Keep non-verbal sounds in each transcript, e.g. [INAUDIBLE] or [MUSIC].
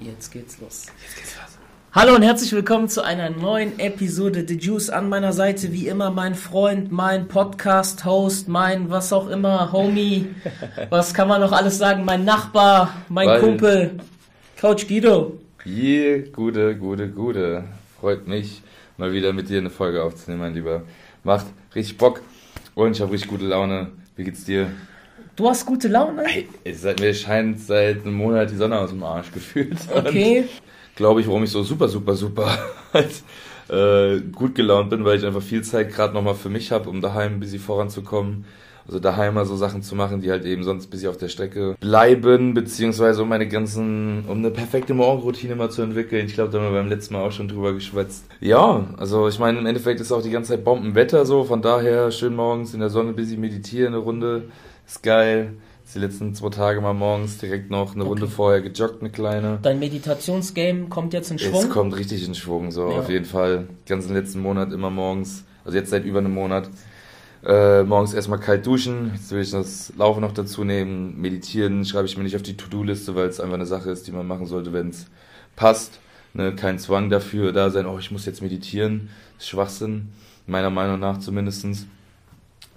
Jetzt geht's los. Jetzt geht's los. Hallo und herzlich willkommen zu einer neuen Episode The Juice. An meiner Seite wie immer mein Freund, mein Podcast-Host, mein was auch immer, Homie. [LAUGHS] Was kann man noch alles sagen? Mein Nachbar, mein Weil- Kumpel, Coach Guido. Je, gute, gute, gute. Freut mich, mal wieder mit dir eine Folge aufzunehmen, mein Lieber. Macht richtig Bock und ich habe richtig gute Laune. Wie geht's dir? Du hast gute Laune? Seit mir scheint seit einem Monat die Sonne aus dem Arsch gefühlt. [LAUGHS] Okay. Glaube ich, warum ich so super, super, super [LAUGHS] halt, äh, gut gelaunt bin, weil ich einfach viel Zeit gerade nochmal für mich habe, um daheim ein bisschen voranzukommen. Also daheim mal so Sachen zu machen, die halt eben sonst ein bisschen auf der Strecke bleiben, beziehungsweise um meine ganzen, um eine perfekte Morgenroutine mal zu entwickeln. Ich glaube, da haben wir beim letzten Mal auch schon drüber geschwätzt. Ja, also ich meine, im Endeffekt ist auch die ganze Zeit Bombenwetter so, von daher schön morgens in der Sonne ein bisschen meditieren, eine Runde, ist geil. Jetzt Die letzten zwei Tage mal morgens direkt noch eine Runde Okay. vorher gejoggt, eine kleine. Dein Meditationsgame kommt jetzt in Schwung. Es kommt richtig in Schwung, so Ja. auf jeden Fall. Ganzen letzten Monat immer morgens, also jetzt seit über einem Monat, äh, morgens erstmal kalt duschen. Jetzt will ich das Laufen noch dazu nehmen. Meditieren schreibe ich mir nicht auf die To-Do-Liste, weil es einfach eine Sache ist, die man machen sollte, wenn es passt. Ne, kein Zwang dafür da sein, oh, ich muss jetzt meditieren. Ist Schwachsinn, meiner Meinung nach zumindestens.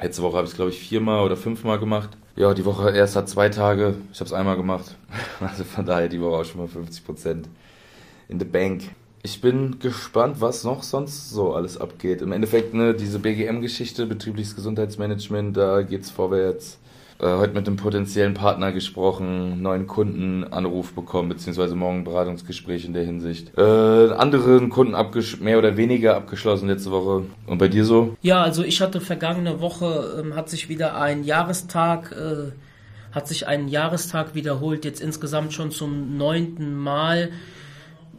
Letzte Woche habe ich es, glaube ich, viermal oder fünfmal gemacht. Ja, die Woche erst hat zwei Tage. Ich habe es einmal gemacht. [LAUGHS] Also von daher die Woche auch schon mal 50 Prozent in the bank. Ich bin gespannt, was noch sonst so alles abgeht. Im Endeffekt, ne, diese BGM-Geschichte, betriebliches Gesundheitsmanagement, da geht's vorwärts. Äh, heute mit einem potenziellen Partner gesprochen, neuen Kundenanruf bekommen, beziehungsweise morgen Beratungsgespräch in der Hinsicht. Äh, anderen Kunden mehr oder weniger abgeschlossen letzte Woche. Und bei dir so? Ja, also ich hatte vergangene Woche, ähm, hat sich wieder ein Jahrestag, äh, hat sich ein Jahrestag wiederholt, jetzt insgesamt schon zum neunten Mal,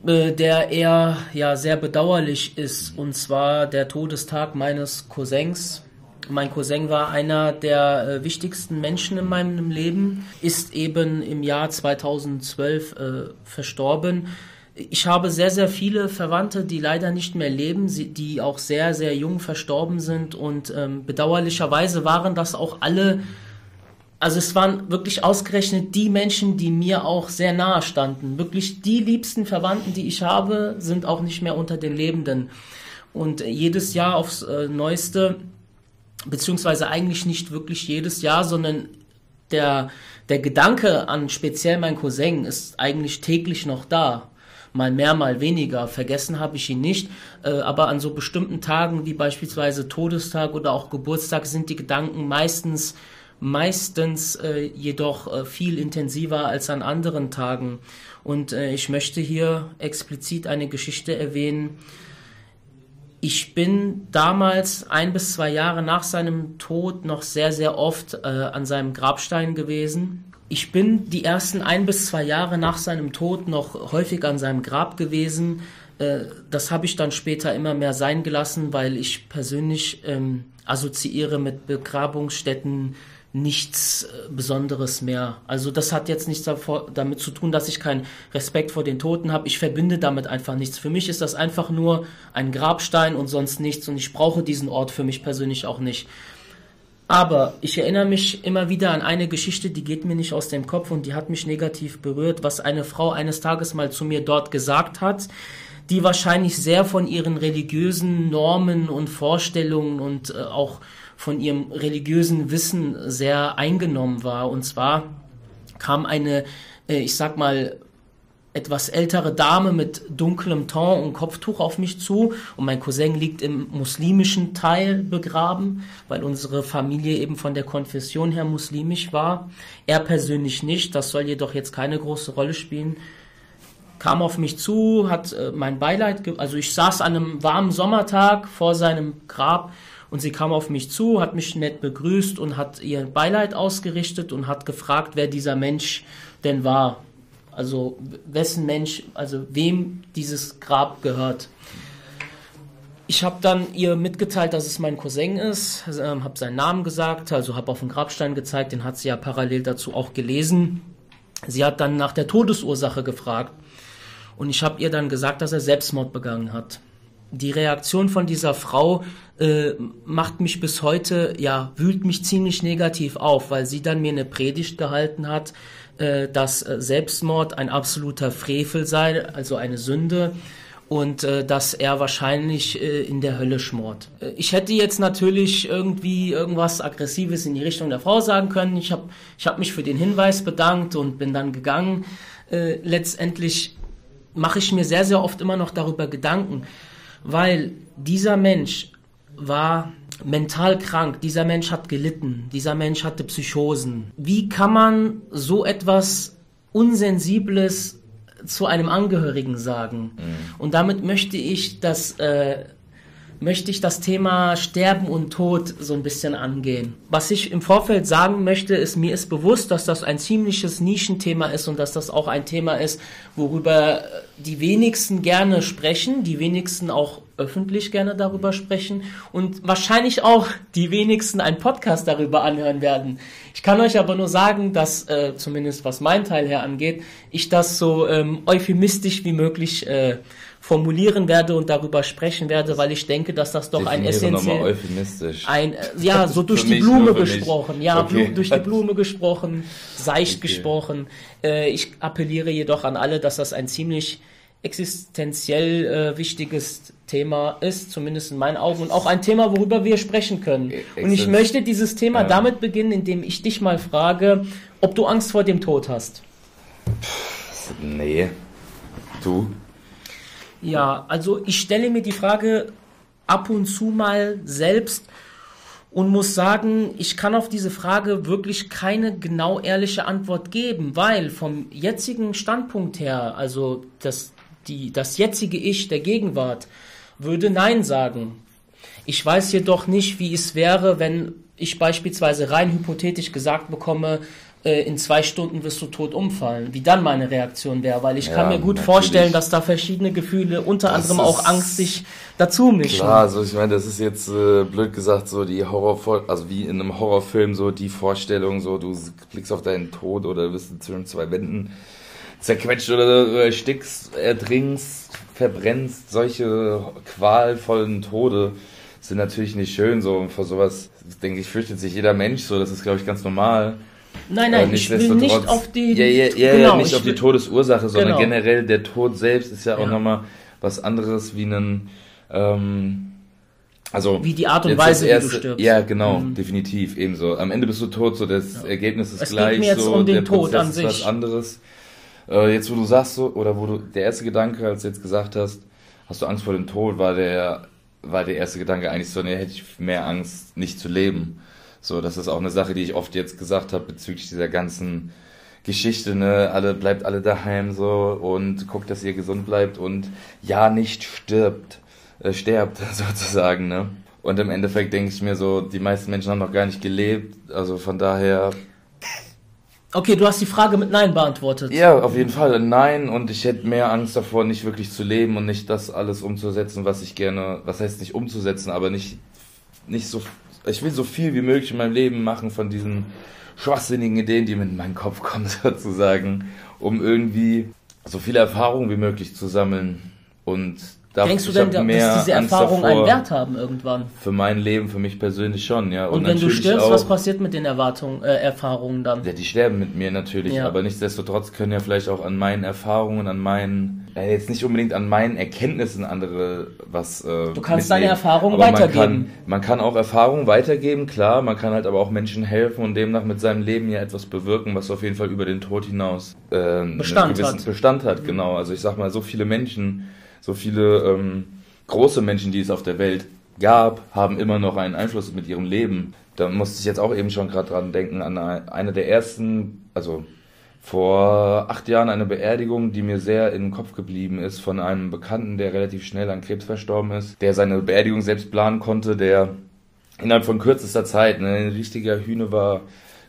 äh, der eher ja sehr bedauerlich ist, und zwar der Todestag meines Cousins. Mein Cousin war einer der äh, wichtigsten Menschen in meinem Leben, ist eben im Jahr 2012 äh, verstorben. Ich habe sehr, sehr viele Verwandte, die leider nicht mehr leben, die auch sehr, sehr jung verstorben sind und ähm, bedauerlicherweise waren das auch alle, also es waren wirklich ausgerechnet die Menschen, die mir auch sehr nahe standen. Wirklich die liebsten Verwandten, die ich habe, sind auch nicht mehr unter den Lebenden. Und jedes Jahr aufs äh, Neueste beziehungsweise eigentlich nicht wirklich jedes Jahr, sondern der, der Gedanke an speziell mein Cousin ist eigentlich täglich noch da. Mal mehr, mal weniger. Vergessen habe ich ihn nicht. Äh, aber an so bestimmten Tagen wie beispielsweise Todestag oder auch Geburtstag sind die Gedanken meistens, meistens äh, jedoch äh, viel intensiver als an anderen Tagen. Und äh, ich möchte hier explizit eine Geschichte erwähnen, ich bin damals ein bis zwei Jahre nach seinem Tod noch sehr, sehr oft äh, an seinem Grabstein gewesen. Ich bin die ersten ein bis zwei Jahre nach seinem Tod noch häufig an seinem Grab gewesen. Äh, das habe ich dann später immer mehr sein gelassen, weil ich persönlich ähm, assoziiere mit Begrabungsstätten nichts äh, Besonderes mehr. Also das hat jetzt nichts davor, damit zu tun, dass ich keinen Respekt vor den Toten habe. Ich verbinde damit einfach nichts. Für mich ist das einfach nur ein Grabstein und sonst nichts und ich brauche diesen Ort für mich persönlich auch nicht. Aber ich erinnere mich immer wieder an eine Geschichte, die geht mir nicht aus dem Kopf und die hat mich negativ berührt, was eine Frau eines Tages mal zu mir dort gesagt hat, die wahrscheinlich sehr von ihren religiösen Normen und Vorstellungen und äh, auch von ihrem religiösen Wissen sehr eingenommen war. Und zwar kam eine, äh, ich sag mal, etwas ältere Dame mit dunklem Ton und Kopftuch auf mich zu und mein Cousin liegt im muslimischen Teil begraben, weil unsere Familie eben von der Konfession her muslimisch war. Er persönlich nicht, das soll jedoch jetzt keine große Rolle spielen. Kam auf mich zu, hat äh, mein Beileid, also ich saß an einem warmen Sommertag vor seinem Grab und sie kam auf mich zu, hat mich nett begrüßt und hat ihr Beileid ausgerichtet und hat gefragt, wer dieser Mensch denn war. Also wessen Mensch, also wem dieses Grab gehört. Ich habe dann ihr mitgeteilt, dass es mein Cousin ist, ähm, habe seinen Namen gesagt, also habe auf den Grabstein gezeigt, den hat sie ja parallel dazu auch gelesen. Sie hat dann nach der Todesursache gefragt und ich habe ihr dann gesagt, dass er Selbstmord begangen hat. Die Reaktion von dieser Frau äh, macht mich bis heute, ja, wühlt mich ziemlich negativ auf, weil sie dann mir eine Predigt gehalten hat, äh, dass äh, Selbstmord ein absoluter Frevel sei, also eine Sünde und äh, dass er wahrscheinlich äh, in der Hölle schmort. Äh, ich hätte jetzt natürlich irgendwie irgendwas Aggressives in die Richtung der Frau sagen können. Ich habe ich hab mich für den Hinweis bedankt und bin dann gegangen. Äh, letztendlich mache ich mir sehr, sehr oft immer noch darüber Gedanken, weil dieser Mensch war mental krank, dieser Mensch hat gelitten, dieser Mensch hatte Psychosen. Wie kann man so etwas Unsensibles zu einem Angehörigen sagen? Mhm. Und damit möchte ich das äh, möchte ich das Thema Sterben und Tod so ein bisschen angehen. Was ich im Vorfeld sagen möchte, ist, mir ist bewusst, dass das ein ziemliches Nischenthema ist und dass das auch ein Thema ist, worüber die wenigsten gerne sprechen, die wenigsten auch öffentlich gerne darüber sprechen und wahrscheinlich auch die wenigsten einen Podcast darüber anhören werden. Ich kann euch aber nur sagen, dass, äh, zumindest was mein Teil her angeht, ich das so ähm, euphemistisch wie möglich äh, formulieren werde und darüber sprechen werde, weil ich denke, dass das doch ein essentiell euphemistisch. ein äh, ja [LAUGHS] so durch die Blume gesprochen, ja okay. durch die [LAUGHS] Blume gesprochen, seicht okay. gesprochen. Äh, ich appelliere jedoch an alle, dass das ein ziemlich existenziell äh, wichtiges Thema ist, zumindest in meinen Augen, und auch ein Thema, worüber wir sprechen können. E und ich möchte dieses Thema ja. damit beginnen, indem ich dich mal frage, ob du Angst vor dem Tod hast. Nee. Du? Ja, also ich stelle mir die Frage ab und zu mal selbst und muss sagen, ich kann auf diese Frage wirklich keine genau ehrliche Antwort geben, weil vom jetzigen Standpunkt her, also das, die, das jetzige Ich der Gegenwart, würde Nein sagen. Ich weiß jedoch nicht, wie es wäre, wenn ich beispielsweise rein hypothetisch gesagt bekomme, äh, in zwei Stunden wirst du tot umfallen, wie dann meine Reaktion wäre, weil ich ja, kann mir gut natürlich. vorstellen, dass da verschiedene Gefühle, unter das anderem auch Angst, sich dazu mischen. Klar, also ich meine, das ist jetzt äh, blöd gesagt so die Horror, also wie in einem Horrorfilm so die Vorstellung, so du blickst auf deinen Tod oder bist zwischen zwei Wänden zerquetscht oder, oder erstickst, ertrinkst, verbrennst, solche qualvollen Tode sind natürlich nicht schön so und vor sowas denke ich fürchtet sich jeder Mensch so, das ist glaube ich ganz normal. Nein, nein, ich will nicht auf die, ja, ja, ja, genau, nicht auf die Todesursache, sondern genau. generell der Tod selbst ist ja auch ja. nochmal was anderes wie ein, ähm, also wie die Art und Weise, erste, wie du stirbst. Ja, genau, mhm. definitiv, ebenso. Am Ende bist du tot, so das ja. Ergebnis ist es gleich, geht mir jetzt so um den der Tod Prozess an ist sich. was anderes. Äh, jetzt, wo du sagst so, oder wo du der erste Gedanke, als du jetzt gesagt hast, hast du Angst vor dem Tod, war der war der erste Gedanke eigentlich so, nee, hätte ich mehr Angst, nicht zu leben. So, das ist auch eine Sache, die ich oft jetzt gesagt habe bezüglich dieser ganzen Geschichte, ne, alle bleibt alle daheim so und guckt, dass ihr gesund bleibt und ja nicht stirbt, äh, sterbt [LAUGHS] sozusagen, ne? Und im Endeffekt denke ich mir so, die meisten Menschen haben noch gar nicht gelebt, also von daher. Okay, du hast die Frage mit Nein beantwortet. Ja, auf jeden Fall Nein und ich hätte mehr Angst davor, nicht wirklich zu leben und nicht das alles umzusetzen, was ich gerne, was heißt nicht umzusetzen, aber nicht nicht so ich will so viel wie möglich in meinem Leben machen von diesen schwachsinnigen Ideen, die mir in meinen Kopf kommen, [LAUGHS] sozusagen, um irgendwie so viele Erfahrungen wie möglich zu sammeln und da Denkst du denn, dass diese Erfahrungen einen Wert haben irgendwann? Für mein Leben, für mich persönlich schon, ja. Und, und wenn du stirbst, auch, was passiert mit den Erwartungen, äh, Erfahrungen dann? Ja, die sterben mit mir natürlich, ja. aber nichtsdestotrotz können ja vielleicht auch an meinen Erfahrungen, an meinen, äh, jetzt nicht unbedingt an meinen Erkenntnissen andere was. Äh, du kannst mitnehmen. deine Erfahrungen weitergeben. Man kann, man kann auch Erfahrungen weitergeben, klar. Man kann halt aber auch Menschen helfen und demnach mit seinem Leben ja etwas bewirken, was auf jeden Fall über den Tod hinaus äh, Bestand hat. Bestand hat, genau. Also ich sag mal, so viele Menschen so viele ähm, große Menschen, die es auf der Welt gab, haben immer noch einen Einfluss mit ihrem Leben. Da musste ich jetzt auch eben schon gerade dran denken, an eine der ersten, also vor acht Jahren eine Beerdigung, die mir sehr in den Kopf geblieben ist, von einem Bekannten, der relativ schnell an Krebs verstorben ist, der seine Beerdigung selbst planen konnte, der innerhalb von kürzester Zeit ne, ein richtiger Hühne war,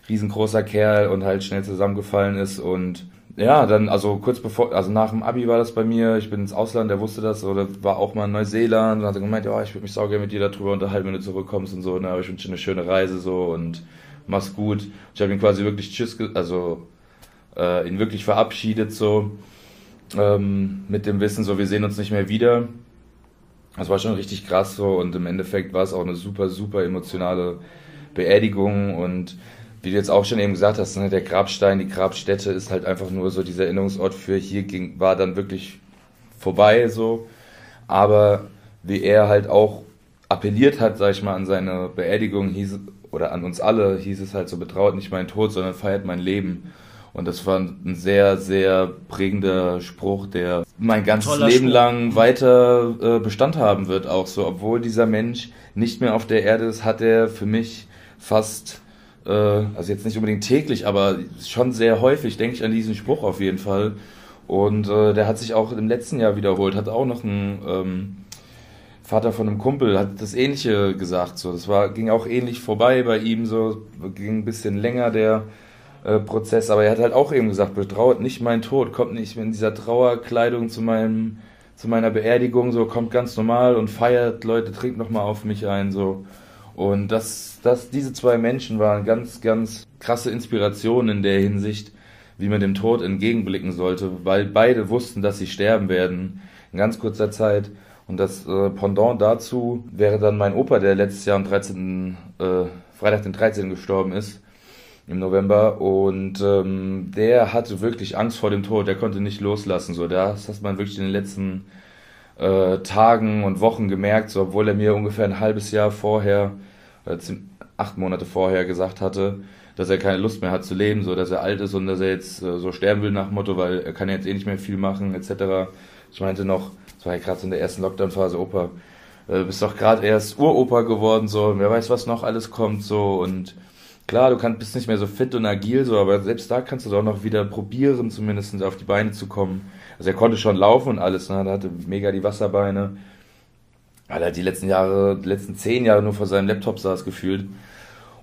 riesengroßer Kerl und halt schnell zusammengefallen ist und ja, dann, also kurz bevor, also nach dem Abi war das bei mir, ich bin ins Ausland, der wusste das, oder war auch mal in Neuseeland und hat gemeint, ja, ich würde mich sauger mit dir darüber unterhalten, wenn du zurückkommst und so, ne, aber ich wünsche dir eine schöne Reise so und mach's gut. Ich habe ihn quasi wirklich tschüss, also äh, ihn wirklich verabschiedet so, ähm, mit dem Wissen, so, wir sehen uns nicht mehr wieder. Das war schon richtig krass so und im Endeffekt war es auch eine super, super emotionale Beerdigung und wie du jetzt auch schon eben gesagt hast, ne, der Grabstein, die Grabstätte ist halt einfach nur so dieser Erinnerungsort für hier ging, war dann wirklich vorbei so. Aber wie er halt auch appelliert hat, sag ich mal, an seine Beerdigung hieß, oder an uns alle hieß es halt so, betraut nicht meinen Tod, sondern feiert mein Leben. Und das war ein sehr, sehr prägender Spruch, der mein ganzes Leben Spruch. lang weiter äh, Bestand haben wird, auch so. Obwohl dieser Mensch nicht mehr auf der Erde ist, hat er für mich fast, äh, also jetzt nicht unbedingt täglich, aber schon sehr häufig, denke ich an diesen Spruch auf jeden Fall. Und äh, der hat sich auch im letzten Jahr wiederholt, hat auch noch ein ähm, Vater von einem Kumpel, hat das Ähnliche gesagt. So, das war, ging auch ähnlich vorbei bei ihm, so ging ein bisschen länger der äh, Prozess, aber er hat halt auch eben gesagt, betrauert nicht mein Tod, kommt nicht in dieser Trauerkleidung zu meinem zu meiner Beerdigung, so kommt ganz normal und feiert, Leute, trinkt nochmal auf mich ein, so. Und das, das, diese zwei Menschen waren ganz, ganz krasse Inspirationen in der Hinsicht, wie man dem Tod entgegenblicken sollte, weil beide wussten, dass sie sterben werden in ganz kurzer Zeit. Und das äh, Pendant dazu wäre dann mein Opa, der letztes Jahr am 13. Äh, Freitag den 13. gestorben ist im November und ähm, der hatte wirklich Angst vor dem Tod, der konnte nicht loslassen. So, das hat man wirklich in den letzten äh, Tagen und Wochen gemerkt, so, obwohl er mir ungefähr ein halbes Jahr vorher, äh, acht Monate vorher gesagt hatte, dass er keine Lust mehr hat zu leben, so dass er alt ist und dass er jetzt äh, so sterben will nach Motto, weil er kann jetzt eh nicht mehr viel machen, etc. Ich meinte noch, das war ja gerade so in der ersten Lockdown-Phase, Opa, äh, bist doch gerade erst Uropa geworden, so, wer weiß, was noch alles kommt, so und Klar, du kannst, bist nicht mehr so fit und agil, so, aber selbst da kannst du doch noch wieder probieren, zumindest auf die Beine zu kommen. Also er konnte schon laufen und alles, ne? er hatte mega die Wasserbeine. Hat er die letzten Jahre, die letzten zehn Jahre nur vor seinem Laptop saß gefühlt.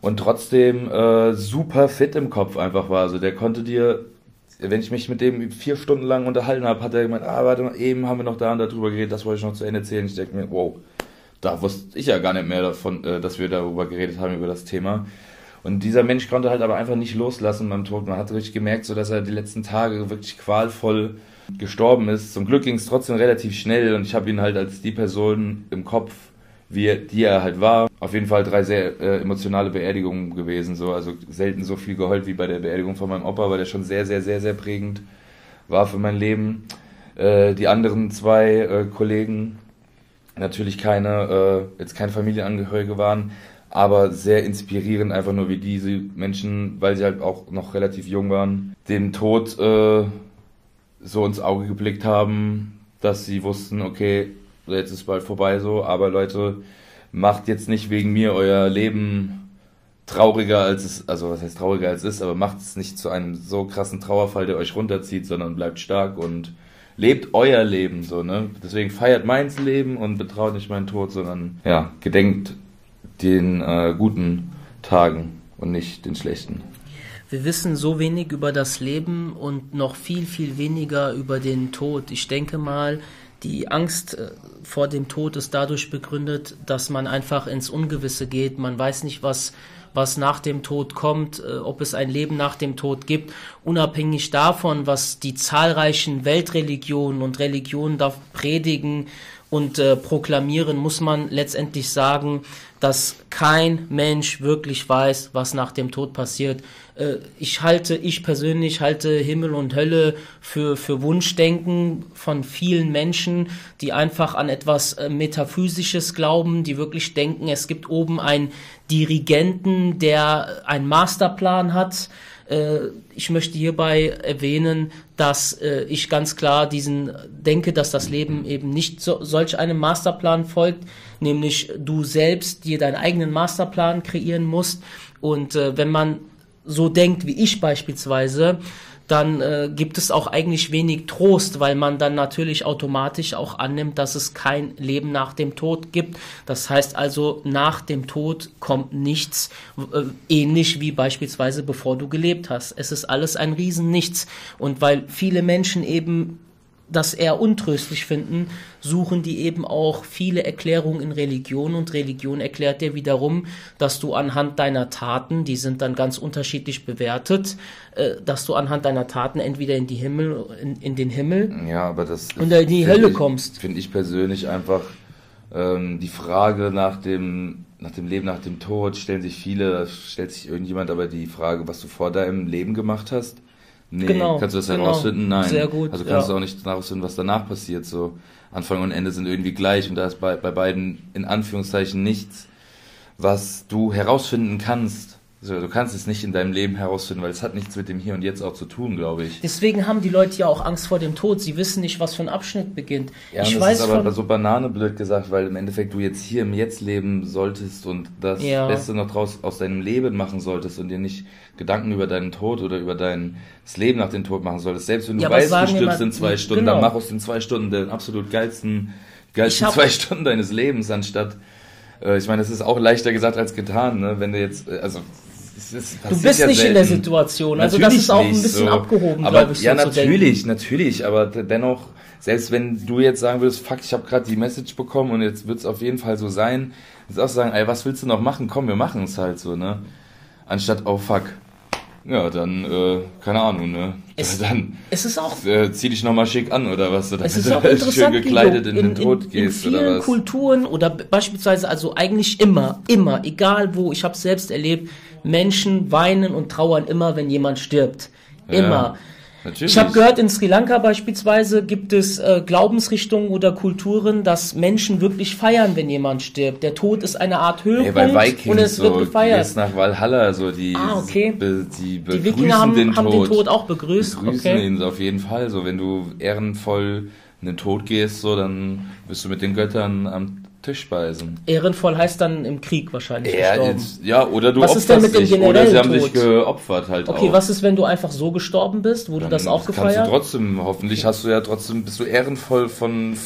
Und trotzdem äh, super fit im Kopf einfach war. Also der konnte dir, wenn ich mich mit dem vier Stunden lang unterhalten habe, hat er gemeint, ah, warte mal, eben haben wir noch da und da drüber geredet, das wollte ich noch zu Ende erzählen. Ich denke mir, wow, da wusste ich ja gar nicht mehr davon, äh, dass wir darüber geredet haben, über das Thema. Und dieser Mensch konnte halt aber einfach nicht loslassen beim Tod. Man hat richtig gemerkt, so dass er die letzten Tage wirklich qualvoll gestorben ist. Zum Glück ging es trotzdem relativ schnell und ich habe ihn halt als die Person im Kopf, wie die er halt war. Auf jeden Fall drei sehr äh, emotionale Beerdigungen gewesen. So. Also selten so viel geheult wie bei der Beerdigung von meinem Opa, weil der schon sehr, sehr, sehr, sehr prägend war für mein Leben. Äh, die anderen zwei äh, Kollegen, natürlich keine, äh, jetzt keine Familienangehörige waren, aber sehr inspirierend, einfach nur wie diese Menschen, weil sie halt auch noch relativ jung waren, dem Tod äh, so ins Auge geblickt haben, dass sie wussten, okay, jetzt ist bald vorbei so, aber Leute, macht jetzt nicht wegen mir euer Leben trauriger als es, also was heißt trauriger als es ist, aber macht es nicht zu einem so krassen Trauerfall, der euch runterzieht, sondern bleibt stark und lebt euer Leben so, ne? Deswegen feiert meins Leben und betraut nicht meinen Tod, sondern ja, gedenkt den äh, guten Tagen und nicht den schlechten. Wir wissen so wenig über das Leben und noch viel, viel weniger über den Tod. Ich denke mal, die Angst äh, vor dem Tod ist dadurch begründet, dass man einfach ins Ungewisse geht. Man weiß nicht, was, was nach dem Tod kommt, äh, ob es ein Leben nach dem Tod gibt. Unabhängig davon, was die zahlreichen Weltreligionen und Religionen da predigen und äh, proklamieren, muss man letztendlich sagen, dass kein Mensch wirklich weiß, was nach dem Tod passiert. Äh, ich halte, ich persönlich halte Himmel und Hölle für, für Wunschdenken von vielen Menschen, die einfach an etwas äh, Metaphysisches glauben, die wirklich denken, es gibt oben einen Dirigenten, der einen Masterplan hat, ich möchte hierbei erwähnen, dass äh, ich ganz klar diesen denke, dass das Leben eben nicht so, solch einem Masterplan folgt, nämlich du selbst dir deinen eigenen Masterplan kreieren musst. Und äh, wenn man so denkt wie ich beispielsweise, dann äh, gibt es auch eigentlich wenig Trost, weil man dann natürlich automatisch auch annimmt, dass es kein Leben nach dem Tod gibt. Das heißt also, nach dem Tod kommt nichts, äh, ähnlich wie beispielsweise bevor du gelebt hast. Es ist alles ein Riesennichts. Und weil viele Menschen eben das eher untröstlich finden, suchen die eben auch viele Erklärungen in Religion und Religion erklärt dir wiederum, dass du anhand deiner Taten, die sind dann ganz unterschiedlich bewertet, äh, dass du anhand deiner Taten entweder in die Himmel, in, in den Himmel ja, aber das und in die Hölle ich, kommst. Finde ich persönlich einfach ähm, die Frage nach dem nach dem Leben, nach dem Tod stellen sich viele, stellt sich irgendjemand aber die Frage, was du vor deinem Leben gemacht hast. Nee, genau, kannst du das genau. herausfinden? Nein. Sehr gut. Also kannst ja. du auch nicht herausfinden, was danach passiert. So Anfang und Ende sind irgendwie gleich und da ist bei, bei beiden in Anführungszeichen nichts, was du herausfinden kannst. Also, du kannst es nicht in deinem Leben herausfinden, weil es hat nichts mit dem Hier und Jetzt auch zu tun, glaube ich. Deswegen haben die Leute ja auch Angst vor dem Tod. Sie wissen nicht, was für ein Abschnitt beginnt. Ja, ich das weiß ist aber so Banane blöd gesagt, weil im Endeffekt du jetzt hier im Jetzt leben solltest und das ja. Beste noch draus aus deinem Leben machen solltest und dir nicht Gedanken über deinen Tod oder über dein das Leben nach dem Tod machen solltest. Selbst wenn du ja, weißt, du stirbst in zwei Stunden, genau. dann mach aus den zwei Stunden den absolut geilsten, geilsten zwei [LAUGHS] Stunden deines Lebens, anstatt äh, ich meine, es ist auch leichter gesagt als getan, ne? Wenn du jetzt, also du bist ja nicht selten. in der Situation. Also natürlich das ist auch ein bisschen so. abgehoben, glaube ich. Ja, so natürlich, natürlich. Aber dennoch, selbst wenn du jetzt sagen würdest, fuck, ich habe gerade die Message bekommen und jetzt wird es auf jeden Fall so sein, jetzt auch sagen, ey, was willst du noch machen? Komm, wir machen es halt so, ne? Anstatt, oh fuck, ja, dann, äh, keine Ahnung, ne? Es, [LAUGHS] dann es ist auch, äh, zieh dich nochmal schick an oder was, oder es ist auch [LAUGHS] schön gekleidet in, in, den Tod in, gehst in oder was. Kulturen oder beispielsweise, also eigentlich immer, immer, egal wo, ich habe selbst erlebt, Menschen weinen und trauern immer, wenn jemand stirbt. Immer. Ja. Natürlich. Ich habe gehört, in Sri Lanka beispielsweise gibt es äh, Glaubensrichtungen oder Kulturen, dass Menschen wirklich feiern, wenn jemand stirbt. Der Tod ist eine Art Höhepunkt bei Vikings, und es so, wird gefeiert. Jetzt nach Valhalla, so die, ah, okay. be, die, die Wikinger haben den, haben Tod. den Tod auch begrüßt. Begrüßen okay. ihn auf jeden Fall. So, wenn du ehrenvoll in den Tod gehst, so, dann bist du mit den Göttern am Tischspeisen. Ehrenvoll heißt dann im Krieg wahrscheinlich ja, jetzt, ja, oder du was ist denn mit dem dich, oder sie haben Tod? sich geopfert halt Okay, auch. was ist, wenn du einfach so gestorben bist? Wurde dann das auch gefeiert? Kannst du trotzdem, hoffentlich hast du ja trotzdem, bist du ehrenvoll von,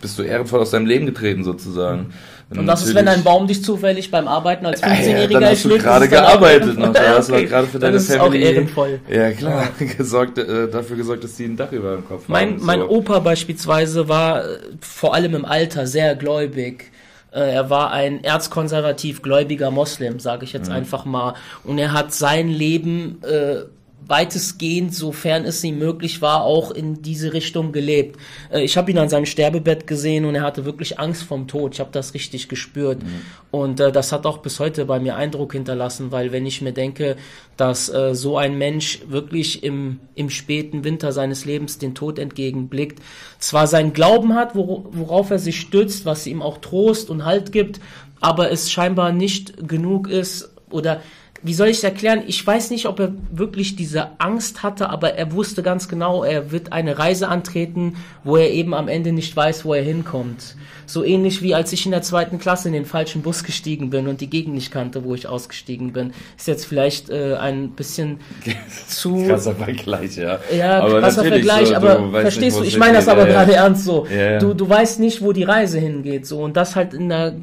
bist du ehrenvoll aus deinem Leben getreten sozusagen. Und was ist, wenn ein Baum dich zufällig beim Arbeiten als 15-Jähriger ja, hast du gerade gearbeitet noch, da hast du okay. gerade für deine das Family. Ist auch ehrenvoll. Ja klar, [LAUGHS] gesorgt, äh, dafür gesorgt, dass sie ein Dach über dem Kopf mein, haben. So. Mein Opa beispielsweise war äh, vor allem im Alter sehr gläubig. Äh, er war ein erzkonservativ gläubiger Moslem, sage ich jetzt mhm. einfach mal. Und er hat sein Leben äh, weitestgehend, sofern es ihm möglich war, auch in diese Richtung gelebt. Äh, ich habe ihn an seinem Sterbebett gesehen und er hatte wirklich Angst vom Tod. Ich habe das richtig gespürt. Mhm. Und äh, das hat auch bis heute bei mir Eindruck hinterlassen, weil wenn ich mir denke, dass äh, so ein Mensch wirklich im, im späten Winter seines Lebens den Tod entgegenblickt, zwar seinen Glauben hat, worauf er sich stützt, was ihm auch Trost und Halt gibt, aber es scheinbar nicht genug ist oder wie soll ich es erklären? Ich weiß nicht, ob er wirklich diese Angst hatte, aber er wusste ganz genau, er wird eine Reise antreten, wo er eben am Ende nicht weiß, wo er hinkommt. So ähnlich wie als ich in der zweiten Klasse in den falschen Bus gestiegen bin und die Gegend nicht kannte, wo ich ausgestiegen bin. Ist jetzt vielleicht äh, ein bisschen [LAUGHS] zu... Krasser Vergleich, ja. Ja, aber krasser Vergleich, so, aber verstehst nicht, du, ich meine das aber ja, gerade ja. ernst so. Ja, du, du weißt nicht, wo die Reise hingeht, so. Und das halt in einer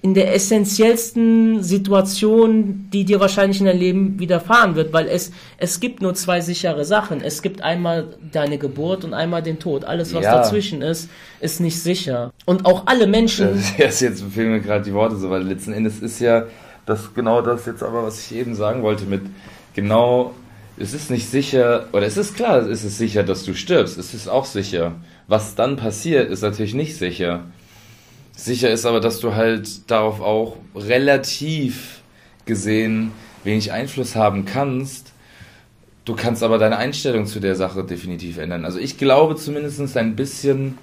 in der essentiellsten Situation, die dir wahrscheinlich in deinem Leben widerfahren wird, weil es, es gibt nur zwei sichere Sachen. Es gibt einmal deine Geburt und einmal den Tod. Alles, was ja. dazwischen ist, ist nicht sicher. Und auch alle Menschen. Das, jetzt fehlen mir gerade die Worte so, weil letzten Endes ist ja das genau das jetzt aber, was ich eben sagen wollte mit genau, es ist nicht sicher, oder es ist klar, es ist sicher, dass du stirbst. Es ist auch sicher. Was dann passiert, ist natürlich nicht sicher. Sicher ist aber, dass du halt darauf auch relativ gesehen wenig Einfluss haben kannst. Du kannst aber deine Einstellung zu der Sache definitiv ändern. Also ich glaube zumindest ein bisschen,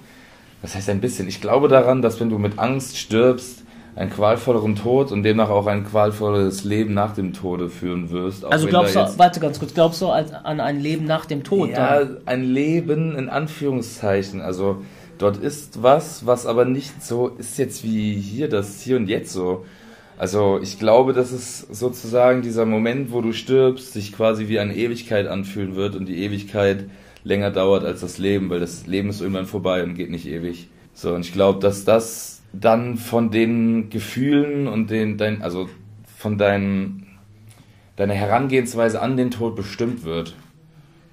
was heißt ein bisschen? Ich glaube daran, dass wenn du mit Angst stirbst, einen qualvolleren Tod und demnach auch ein qualvolles Leben nach dem Tode führen wirst. Also glaubst du, warte ganz kurz, glaubst du an ein Leben nach dem Tod? Ja, dann? ein Leben in Anführungszeichen. Also Dort ist was, was aber nicht so ist jetzt wie hier, das Hier und Jetzt so. Also ich glaube, dass es sozusagen dieser Moment, wo du stirbst, sich quasi wie eine Ewigkeit anfühlen wird und die Ewigkeit länger dauert als das Leben, weil das Leben ist irgendwann vorbei und geht nicht ewig. So, und ich glaube, dass das dann von den Gefühlen und den, dein, also von deinen, deiner Herangehensweise an den Tod bestimmt wird.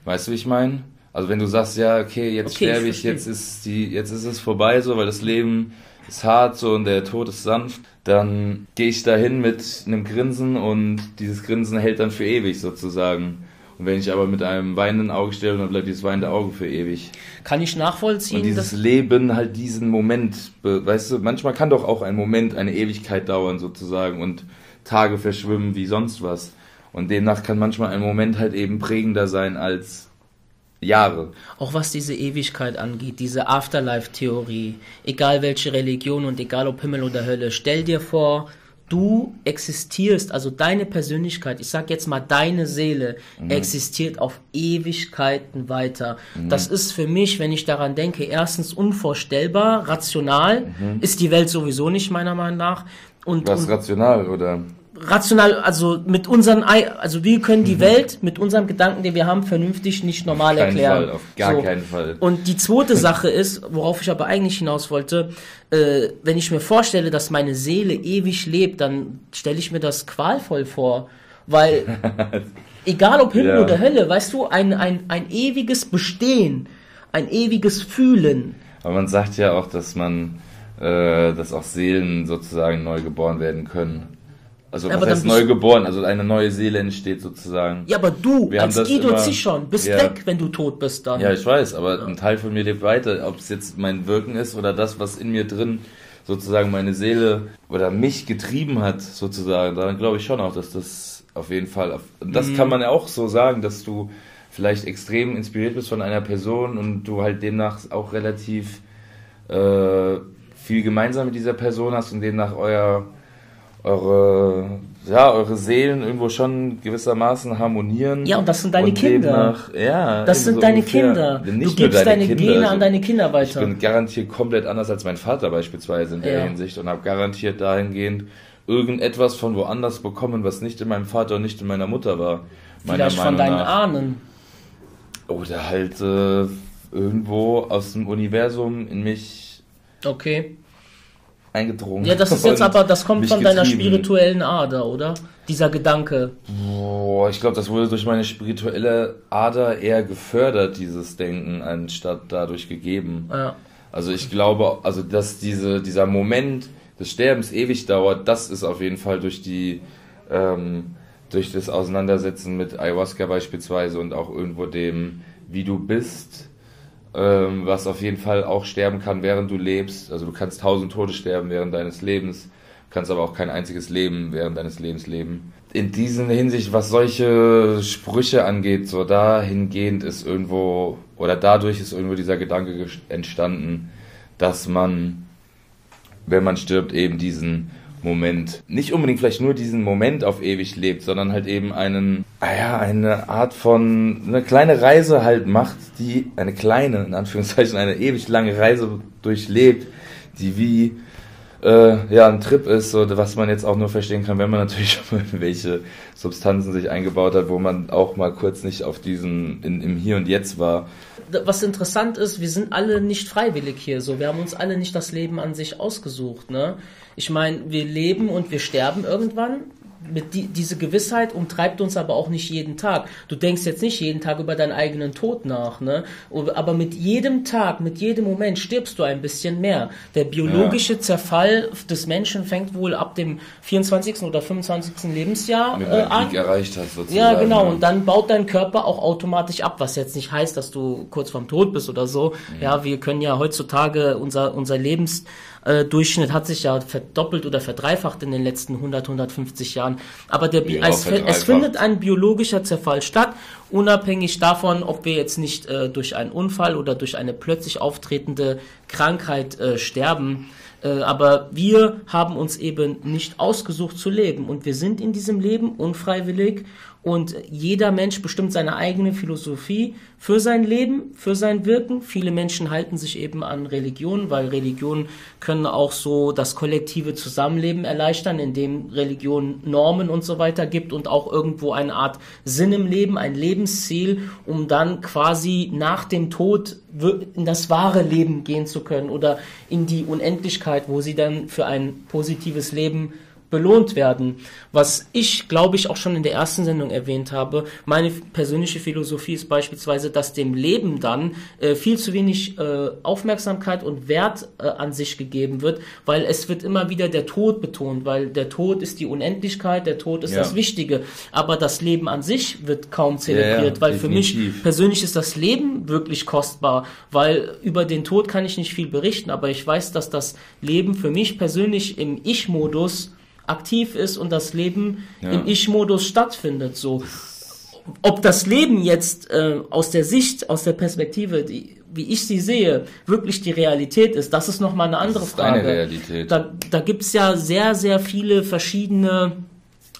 Weißt du, wie ich meine? Also wenn du sagst, ja, okay, jetzt okay, sterbe ich, ich jetzt ist die, jetzt ist es vorbei so, weil das Leben ist hart so und der Tod ist sanft, dann gehe ich dahin mit einem Grinsen und dieses Grinsen hält dann für ewig sozusagen. Und wenn ich aber mit einem weinenden Auge stehe, dann bleibt dieses weinende Auge für ewig. Kann ich nachvollziehen. Und dieses Leben halt diesen Moment, weißt du, manchmal kann doch auch ein Moment eine Ewigkeit dauern sozusagen und Tage verschwimmen wie sonst was. Und demnach kann manchmal ein Moment halt eben prägender sein als Jahre. Auch was diese Ewigkeit angeht, diese Afterlife-Theorie, egal welche Religion und egal ob Himmel oder Hölle, stell dir vor, du existierst, also deine Persönlichkeit, ich sag jetzt mal deine Seele, mhm. existiert auf Ewigkeiten weiter. Mhm. Das ist für mich, wenn ich daran denke, erstens unvorstellbar, rational, mhm. ist die Welt sowieso nicht meiner Meinung nach. Und, Was und, rational, oder? Rational, also mit unseren, also wir können die mhm. Welt mit unserem Gedanken, den wir haben, vernünftig nicht normal auf erklären. Fall, auf gar so. keinen Fall. Und die zweite [LAUGHS] Sache ist, worauf ich aber eigentlich hinaus wollte, äh, wenn ich mir vorstelle, dass meine Seele ewig lebt, dann stelle ich mir das qualvoll vor, weil [LAUGHS] egal ob Himmel ja. oder Hölle, weißt du, ein, ein, ein ewiges Bestehen, ein ewiges Fühlen. Aber man sagt ja auch, dass man, äh, dass auch Seelen sozusagen neu geboren werden können. Also was heißt neu geboren, also eine neue Seele entsteht sozusagen. Ja, aber du Wir als Guido Zichon bist ja, weg, wenn du tot bist dann. Ja, ich weiß, aber ja. ein Teil von mir lebt weiter. Ob es jetzt mein Wirken ist oder das, was in mir drin sozusagen meine Seele oder mich getrieben hat, sozusagen, dann glaube ich schon auch, dass das auf jeden Fall, das mhm. kann man ja auch so sagen, dass du vielleicht extrem inspiriert bist von einer Person und du halt demnach auch relativ äh, viel gemeinsam mit dieser Person hast und demnach euer eure, ja, eure Seelen irgendwo schon gewissermaßen harmonieren. Ja, und das sind deine und Kinder. Nach, ja, das sind so deine ungefähr. Kinder. Nicht du gibst deine, deine Kinder, Gene an deine Kinder weiter. Ich bin garantiert komplett anders als mein Vater beispielsweise in der ja. Hinsicht und habe garantiert dahingehend irgendetwas von woanders bekommen, was nicht in meinem Vater und nicht in meiner Mutter war. Vielleicht von deinen nach. Ahnen. Oder halt äh, irgendwo aus dem Universum in mich. Okay eingedrungen. Ja, das ist [LAUGHS] jetzt aber, das kommt von deiner spirituellen Ader, oder? Dieser Gedanke. Boah, ich glaube, das wurde durch meine spirituelle Ader eher gefördert, dieses Denken, anstatt dadurch gegeben. Ja. Also ich glaube, also dass diese, dieser Moment des Sterbens ewig dauert, das ist auf jeden Fall durch die, ähm, durch das Auseinandersetzen mit Ayahuasca beispielsweise und auch irgendwo dem, wie du bist, ähm, was auf jeden Fall auch sterben kann, während du lebst. Also du kannst tausend Tode sterben während deines Lebens, kannst aber auch kein einziges Leben während deines Lebens leben. In dieser Hinsicht, was solche Sprüche angeht, so dahingehend ist irgendwo, oder dadurch ist irgendwo dieser Gedanke entstanden, dass man, wenn man stirbt, eben diesen Moment, nicht unbedingt vielleicht nur diesen Moment auf ewig lebt, sondern halt eben einen, ah ja, eine Art von, eine kleine Reise halt macht, die, eine kleine, in Anführungszeichen, eine ewig lange Reise durchlebt, die wie, äh, ja, ein Trip ist, so, was man jetzt auch nur verstehen kann, wenn man [LAUGHS] natürlich schon mal welche Substanzen sich eingebaut hat, wo man auch mal kurz nicht auf diesem, in, im Hier und Jetzt war was interessant ist, wir sind alle nicht freiwillig hier so. Wir haben uns alle nicht das Leben an sich ausgesucht. Ne? Ich meine, wir leben und wir sterben irgendwann mit die, diese Gewissheit umtreibt uns aber auch nicht jeden Tag. Du denkst jetzt nicht jeden Tag über deinen eigenen Tod nach, ne? Aber mit jedem Tag, mit jedem Moment stirbst du ein bisschen mehr. Der biologische ja. Zerfall des Menschen fängt wohl ab dem 24. oder 25. Lebensjahr äh, an. erreicht hast, sozusagen. Ja, genau. Und dann baut dein Körper auch automatisch ab, was jetzt nicht heißt, dass du kurz vorm Tod bist oder so. Mhm. Ja, wir können ja heutzutage unser, unser Lebens äh, Durchschnitt hat sich ja verdoppelt oder verdreifacht in den letzten 100, 150 Jahren. Aber der, ja, es, es, findet ein biologischer Zerfall statt, unabhängig davon, ob wir jetzt nicht äh, durch einen Unfall oder durch eine plötzlich auftretende Krankheit äh, sterben. Äh, aber wir haben uns eben nicht ausgesucht zu leben und wir sind in diesem Leben unfreiwillig und jeder Mensch bestimmt seine eigene Philosophie für sein Leben, für sein Wirken. Viele Menschen halten sich eben an Religionen, weil Religionen können auch so das kollektive Zusammenleben erleichtern, indem Religion Normen und so weiter gibt und auch irgendwo eine Art Sinn im Leben, ein Lebensziel, um dann quasi nach dem Tod in das wahre Leben gehen zu können oder in die Unendlichkeit, wo sie dann für ein positives Leben belohnt werden. Was ich, glaube ich, auch schon in der ersten Sendung erwähnt habe, meine persönliche Philosophie ist beispielsweise, dass dem Leben dann äh, viel zu wenig äh, Aufmerksamkeit und Wert äh, an sich gegeben wird, weil es wird immer wieder der Tod betont, weil der Tod ist die Unendlichkeit, der Tod ist ja. das Wichtige, aber das Leben an sich wird kaum zelebriert, ja, weil definitiv. für mich persönlich ist das Leben wirklich kostbar, weil über den Tod kann ich nicht viel berichten, aber ich weiß, dass das Leben für mich persönlich im Ich-Modus aktiv ist und das Leben ja. im Ich-Modus stattfindet. So, ob das Leben jetzt äh, aus der Sicht, aus der Perspektive, die, wie ich sie sehe, wirklich die Realität ist, das ist nochmal eine andere Frage. Realität. Da, da gibt's ja sehr, sehr viele verschiedene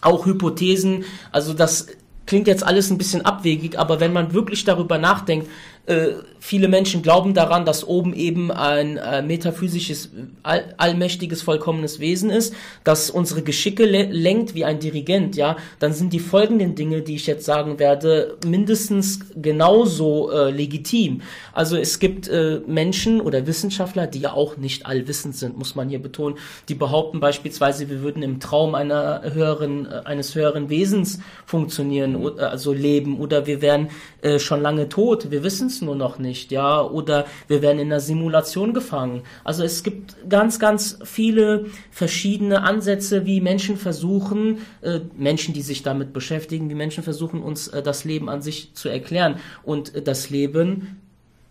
auch Hypothesen. Also das klingt jetzt alles ein bisschen abwegig, aber wenn man wirklich darüber nachdenkt, äh, viele Menschen glauben daran, dass oben eben ein äh, metaphysisches, all, allmächtiges, vollkommenes Wesen ist, das unsere Geschicke le lenkt wie ein Dirigent, ja, dann sind die folgenden Dinge, die ich jetzt sagen werde, mindestens genauso äh, legitim. Also es gibt äh, Menschen oder Wissenschaftler, die ja auch nicht allwissend sind, muss man hier betonen, die behaupten beispielsweise, wir würden im Traum einer höheren, äh, eines höheren Wesens funktionieren, also leben, oder wir wären schon lange tot. Wir wissen es nur noch nicht, ja, oder wir werden in einer Simulation gefangen. Also es gibt ganz, ganz viele verschiedene Ansätze, wie Menschen versuchen, äh, Menschen, die sich damit beschäftigen, wie Menschen versuchen, uns äh, das Leben an sich zu erklären. Und äh, das Leben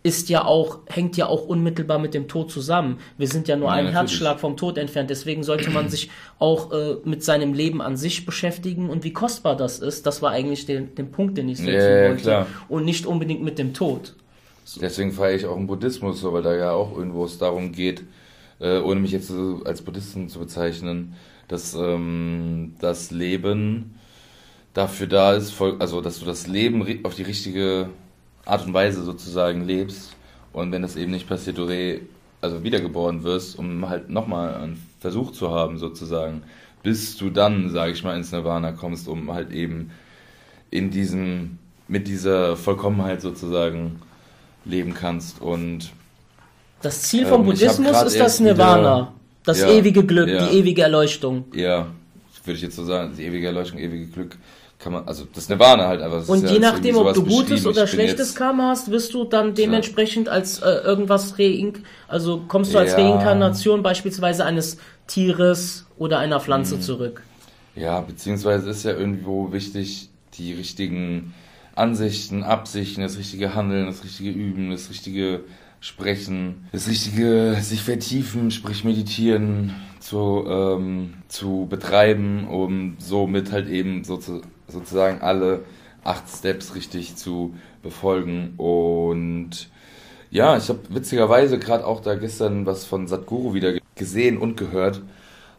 ist ja auch, hängt ja auch unmittelbar mit dem Tod zusammen. Wir sind ja nur ja, einen natürlich. Herzschlag vom Tod entfernt. Deswegen sollte man sich auch äh, mit seinem Leben an sich beschäftigen und wie kostbar das ist. Das war eigentlich der, der Punkt, den ich setzen ja, wollte. Klar. Und nicht unbedingt mit dem Tod. Deswegen feiere ich auch im Buddhismus weil da ja auch irgendwo es darum geht, äh, ohne mich jetzt als Buddhisten zu bezeichnen, dass ähm, das Leben dafür da ist, also dass du das Leben auf die richtige Art und Weise sozusagen lebst und wenn das eben nicht passiert, du re, also wiedergeboren wirst, um halt nochmal einen Versuch zu haben sozusagen, bis du dann, sage ich mal, ins Nirvana kommst, um halt eben in diesem, mit dieser Vollkommenheit sozusagen leben kannst und das Ziel vom ähm, Buddhismus ist das Nirvana, wieder, das ja, ewige Glück, ja, die ewige Erleuchtung. Ja, würde ich jetzt so sagen, die ewige Erleuchtung, ewige Glück kann man, also das Nirvana halt einfach. Und je ja nachdem, ob du gutes oder schlechtes Karma hast, wirst du dann dementsprechend ja. als äh, irgendwas reink, also kommst du als ja. Reinkarnation beispielsweise eines Tieres oder einer Pflanze mhm. zurück. Ja, beziehungsweise ist ja irgendwo wichtig, die richtigen Ansichten, Absichten, das richtige Handeln, das richtige Üben, das richtige Sprechen, das richtige sich vertiefen, sprich meditieren, zu, ähm, zu betreiben, um somit halt eben so zu, sozusagen alle acht Steps richtig zu befolgen. Und ja, ich habe witzigerweise gerade auch da gestern was von Sadhguru wieder gesehen und gehört,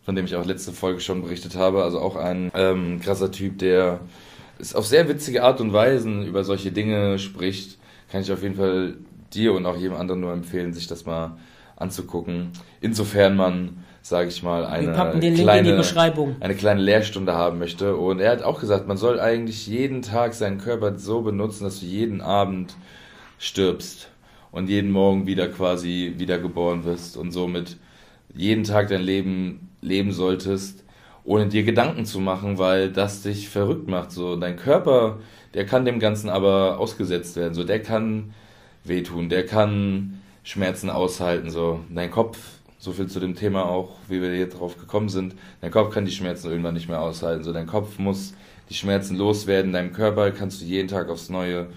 von dem ich auch letzte Folge schon berichtet habe. Also auch ein ähm, krasser Typ, der es auf sehr witzige Art und Weise über solche Dinge spricht. Kann ich auf jeden Fall dir und auch jedem anderen nur empfehlen, sich das mal anzugucken. Insofern man sage ich mal, eine kleine, eine kleine Lehrstunde haben möchte. Und er hat auch gesagt, man soll eigentlich jeden Tag seinen Körper so benutzen, dass du jeden Abend stirbst und jeden Morgen wieder quasi wiedergeboren wirst und somit jeden Tag dein Leben leben solltest, ohne dir Gedanken zu machen, weil das dich verrückt macht. So, dein Körper, der kann dem Ganzen aber ausgesetzt werden. So, der kann wehtun, der kann Schmerzen aushalten. So, dein Kopf so viel zu dem Thema auch, wie wir hier drauf gekommen sind. Dein Kopf kann die Schmerzen irgendwann nicht mehr aushalten. So, dein Kopf muss die Schmerzen loswerden. Deinem Körper kannst du jeden Tag aufs neue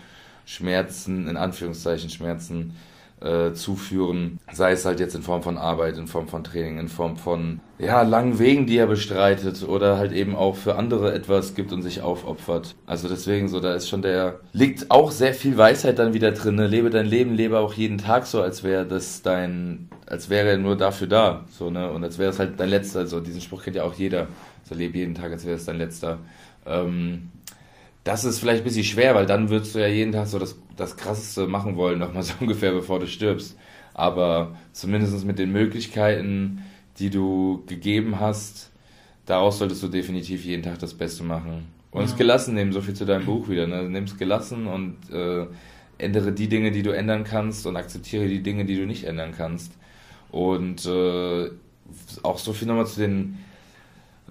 Schmerzen, in Anführungszeichen Schmerzen, äh, zuführen. Sei es halt jetzt in Form von Arbeit, in Form von Training, in Form von ja, langen Wegen, die er bestreitet oder halt eben auch für andere etwas gibt und sich aufopfert. Also deswegen so, da ist schon der, liegt auch sehr viel Weisheit dann wieder drin. Ne? Lebe dein Leben, lebe auch jeden Tag so, als wäre das dein, als wäre er nur dafür da. So, ne? Und als wäre es halt dein letzter. Also diesen Spruch kennt ja auch jeder. So lebe jeden Tag, als wäre es dein letzter. Ähm, das ist vielleicht ein bisschen schwer, weil dann würdest du ja jeden Tag so das, das Krasseste machen wollen, nochmal so [LAUGHS] ungefähr, bevor du stirbst. Aber zumindest mit den Möglichkeiten, die du gegeben hast, daraus solltest du definitiv jeden Tag das Beste machen. Und ja. es gelassen nehmen, so viel zu deinem Buch wieder. Ne? Nimm es gelassen und äh, ändere die Dinge, die du ändern kannst und akzeptiere die Dinge, die du nicht ändern kannst. Und äh, auch so viel nochmal zu den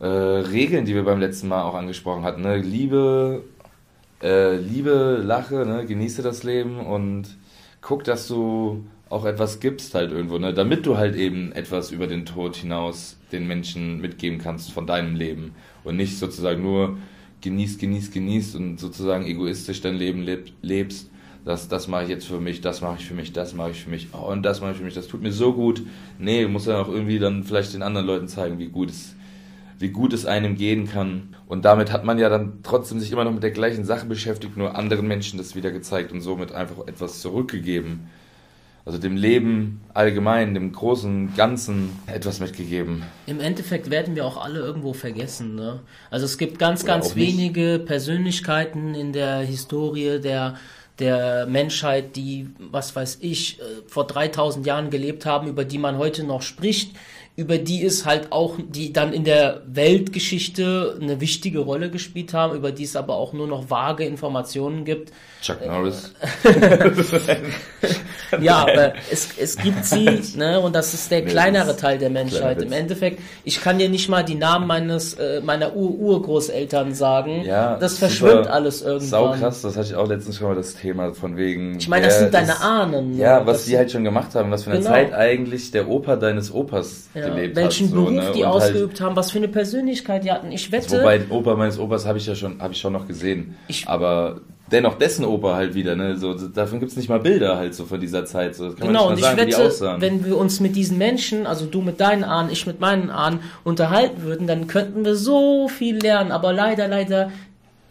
äh, Regeln, die wir beim letzten Mal auch angesprochen hatten. Ne? Liebe, äh, Liebe, lache, ne? genieße das Leben und guck, dass du auch etwas gibst halt irgendwo, ne? damit du halt eben etwas über den Tod hinaus den Menschen mitgeben kannst von deinem Leben und nicht sozusagen nur genießt, genießt, genießt und sozusagen egoistisch dein Leben leb, lebst. Das, das mache ich jetzt für mich, das mache ich für mich, das mache ich für mich oh, und das mache ich für mich, das tut mir so gut. Nee, du musst ja auch irgendwie dann vielleicht den anderen Leuten zeigen, wie gut es wie gut es einem gehen kann. Und damit hat man ja dann trotzdem sich immer noch mit der gleichen Sache beschäftigt, nur anderen Menschen das wieder gezeigt und somit einfach etwas zurückgegeben. Also dem Leben allgemein, dem großen Ganzen etwas mitgegeben. Im Endeffekt werden wir auch alle irgendwo vergessen. Ne? Also es gibt ganz, Oder ganz wenige Persönlichkeiten in der Historie der der Menschheit, die, was weiß ich, äh, vor 3000 Jahren gelebt haben, über die man heute noch spricht, über die es halt auch, die dann in der Weltgeschichte eine wichtige Rolle gespielt haben, über die es aber auch nur noch vage Informationen gibt. Chuck Norris. [LAUGHS] ja, aber es, es gibt sie, [LAUGHS] ne, und das ist der kleinere Teil der Menschheit. Im Endeffekt, ich kann dir nicht mal die Namen meines, äh, meiner Ur-Urgroßeltern sagen. Ja, das verschwimmt alles irgendwann. Sau krass, das hatte ich auch letztens schon mal das Thema von wegen. Ich meine, das sind deine Ahnen. Ja, was die halt schon gemacht haben, was für eine genau. Zeit eigentlich der Opa deines Opas ja gelebt welchen hat. Welchen Beruf ne? die und halt ausgeübt halt, haben, was für eine Persönlichkeit die hatten. Ich wette. Wobei den Opa meines Opas habe ich ja schon, habe ich schon noch gesehen. Ich, aber dennoch dessen Opa halt wieder, ne? So, davon gibt's nicht mal Bilder halt so von dieser Zeit. So, kann genau, nicht mal sagen, wette, wenn wir uns mit diesen Menschen, also du mit deinen Ahnen, ich mit meinen Ahnen, unterhalten würden, dann könnten wir so viel lernen. Aber leider, leider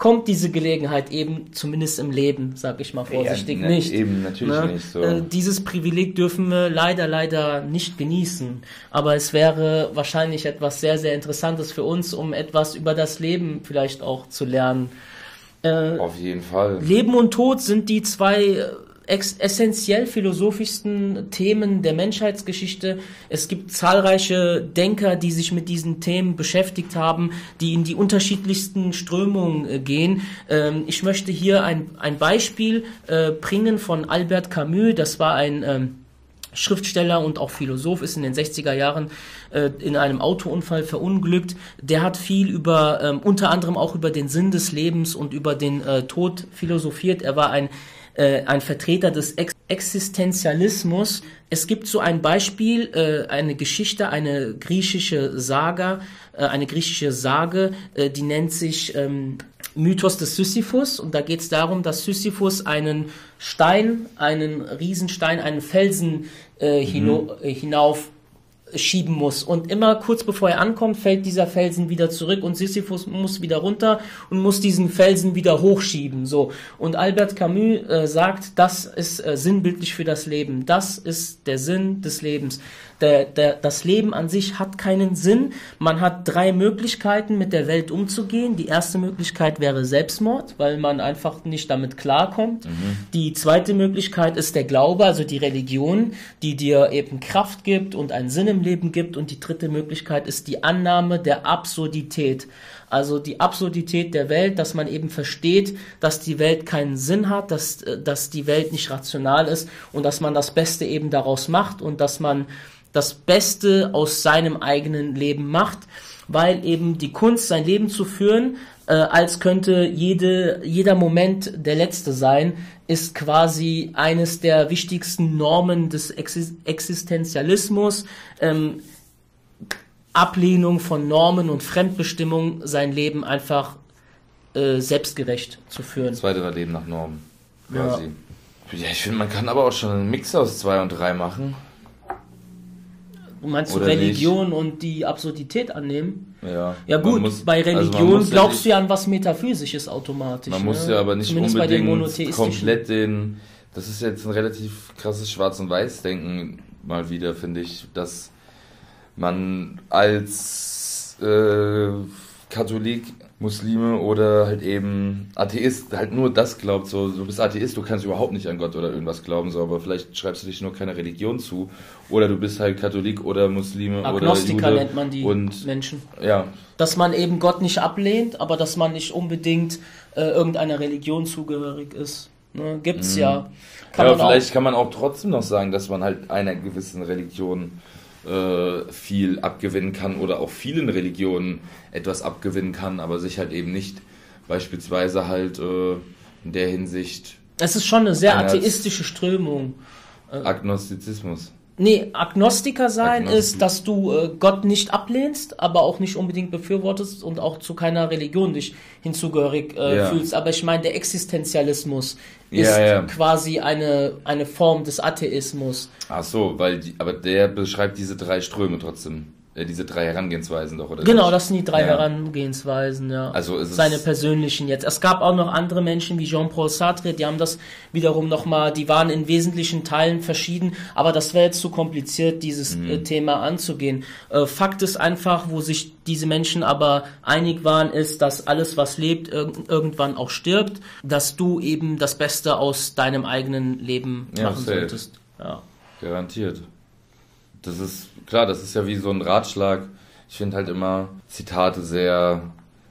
kommt diese Gelegenheit eben, zumindest im Leben, sag ich mal vorsichtig, ja, ne, nicht. Eben, natürlich ne? nicht so. Äh, dieses Privileg dürfen wir leider, leider nicht genießen. Aber es wäre wahrscheinlich etwas sehr, sehr Interessantes für uns, um etwas über das Leben vielleicht auch zu lernen. Äh, Auf jeden Fall. Leben und Tod sind die zwei essentiell philosophischsten Themen der Menschheitsgeschichte. Es gibt zahlreiche Denker, die sich mit diesen Themen beschäftigt haben, die in die unterschiedlichsten Strömungen äh, gehen. Ähm, ich möchte hier ein, ein Beispiel äh, bringen von Albert Camus. Das war ein ähm, Schriftsteller und auch Philosoph, ist in den 60er Jahren äh, in einem Autounfall verunglückt. Der hat viel über, ähm, unter anderem auch über den Sinn des Lebens und über den äh, Tod philosophiert. Er war ein äh, ein Vertreter des Ex Existenzialismus. Es gibt so ein Beispiel, äh, eine Geschichte, eine griechische Saga, äh, eine griechische Sage, äh, die nennt sich ähm, Mythos des Sisyphus und da geht es darum, dass Sisyphus einen Stein, einen Riesenstein, einen Felsen äh, mhm. Äh, hinauf schieben muss. Und immer kurz bevor er ankommt, fällt dieser Felsen wieder zurück und Sisyphus muss wieder runter und muss diesen Felsen wieder hochschieben. So. Und Albert Camus äh, sagt, das ist äh, sinnbildlich für das Leben. Das ist der Sinn des Lebens der, der, das Leben an sich hat keinen Sinn. Man hat drei Möglichkeiten, mit der Welt umzugehen. Die erste Möglichkeit wäre Selbstmord, weil man einfach nicht damit klarkommt. Mhm. Die zweite Möglichkeit ist der Glaube, also die Religion, die dir eben Kraft gibt und einen Sinn im Leben gibt. Und die dritte Möglichkeit ist die Annahme der Absurdität. Also die Absurdität der Welt, dass man eben versteht, dass die Welt keinen Sinn hat, dass, dass die Welt nicht rational ist und dass man das Beste eben daraus macht und dass man das Beste aus seinem eigenen Leben macht, weil eben die Kunst, sein Leben zu führen, äh, als könnte jede, jeder Moment der letzte sein, ist quasi eines der wichtigsten Normen des Existenzialismus. Ähm, Ablehnung von Normen und Fremdbestimmung, sein Leben einfach äh, selbstgerecht zu führen. Das zweite Leben nach Normen, quasi. Ja, ja ich finde, man kann aber auch schon einen Mix aus zwei und drei machen. Du meinst Oder Religion nicht? und die Absurdität annehmen? Ja. Ja gut, muss, bei also Religion also glaubst ja du ja an was Metaphysisches automatisch. Man ne? muss ja aber nicht Zumindest unbedingt den komplett den... Das ist jetzt ein relativ krasses Schwarz- und Weiß-Denken mal wieder, finde ich, dass man als äh, Katholik Muslime oder halt eben Atheist halt nur das glaubt, so du bist Atheist, du kannst überhaupt nicht an Gott oder irgendwas glauben, so aber vielleicht schreibst du dich nur keine Religion zu oder du bist halt Katholik oder Muslime Agnostiker oder Jude nennt man die und, Menschen. Ja. Dass man eben Gott nicht ablehnt, aber dass man nicht unbedingt äh, irgendeiner Religion zugehörig ist. Ne? Gibt's mhm. ja. Kann ja, vielleicht auch, kann man auch trotzdem noch sagen, dass man halt einer gewissen Religion äh, viel abgewinnen kann oder auch vielen Religionen etwas abgewinnen kann, aber sich halt eben nicht beispielsweise halt äh, in der Hinsicht. Es ist schon eine sehr atheistische Strömung. Agnostizismus. Nee, Agnostiker sein Agnostik. ist, dass du äh, Gott nicht ablehnst, aber auch nicht unbedingt befürwortest und auch zu keiner Religion dich hinzugehörig äh, ja. fühlst. Aber ich meine, der Existenzialismus ist ja, ja. quasi eine, eine Form des Atheismus. Ach so, weil die, aber der beschreibt diese drei Ströme trotzdem. Äh, diese drei Herangehensweisen doch, oder? Genau, das sind die drei ja. Herangehensweisen, ja. Also Seine persönlichen jetzt. Es gab auch noch andere Menschen wie Jean-Paul Sartre, die haben das wiederum nochmal, die waren in wesentlichen Teilen verschieden, aber das wäre jetzt zu kompliziert, dieses mhm. äh, Thema anzugehen. Äh, Fakt ist einfach, wo sich diese Menschen aber einig waren, ist, dass alles, was lebt, irg irgendwann auch stirbt, dass du eben das Beste aus deinem eigenen Leben ja, machen solltest. Ja. Garantiert. Das ist klar, das ist ja wie so ein Ratschlag. Ich finde halt immer Zitate sehr,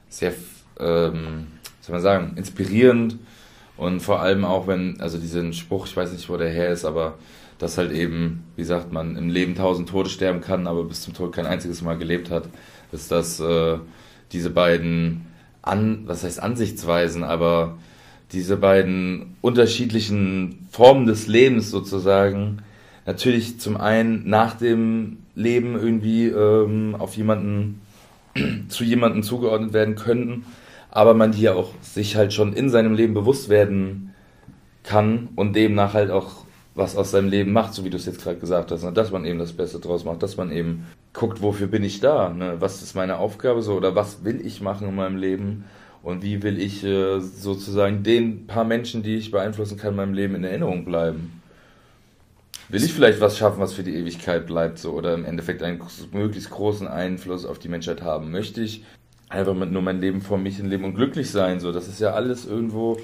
sehr, ähm, soll man sagen, inspirierend und vor allem auch, wenn, also diesen Spruch, ich weiß nicht, wo der her ist, aber dass halt eben, wie sagt man, im Leben tausend Tode sterben kann, aber bis zum Tod kein einziges Mal gelebt hat, ist das äh, diese beiden, an, was heißt Ansichtsweisen, aber diese beiden unterschiedlichen Formen des Lebens sozusagen natürlich zum einen nach dem Leben irgendwie ähm, auf jemanden, [CLEARS THROAT] zu jemanden zugeordnet werden könnten, aber man hier auch sich halt schon in seinem Leben bewusst werden kann und demnach halt auch was aus seinem Leben macht, so wie du es jetzt gerade gesagt hast, ne? dass man eben das Beste draus macht, dass man eben guckt, wofür bin ich da, ne? was ist meine Aufgabe so oder was will ich machen in meinem Leben und wie will ich äh, sozusagen den paar Menschen, die ich beeinflussen kann in meinem Leben in Erinnerung bleiben will ich vielleicht was schaffen, was für die Ewigkeit bleibt, so oder im Endeffekt einen möglichst großen Einfluss auf die Menschheit haben? Möchte ich einfach nur mein Leben vor mich in Leben und glücklich sein? So, das ist ja alles irgendwo,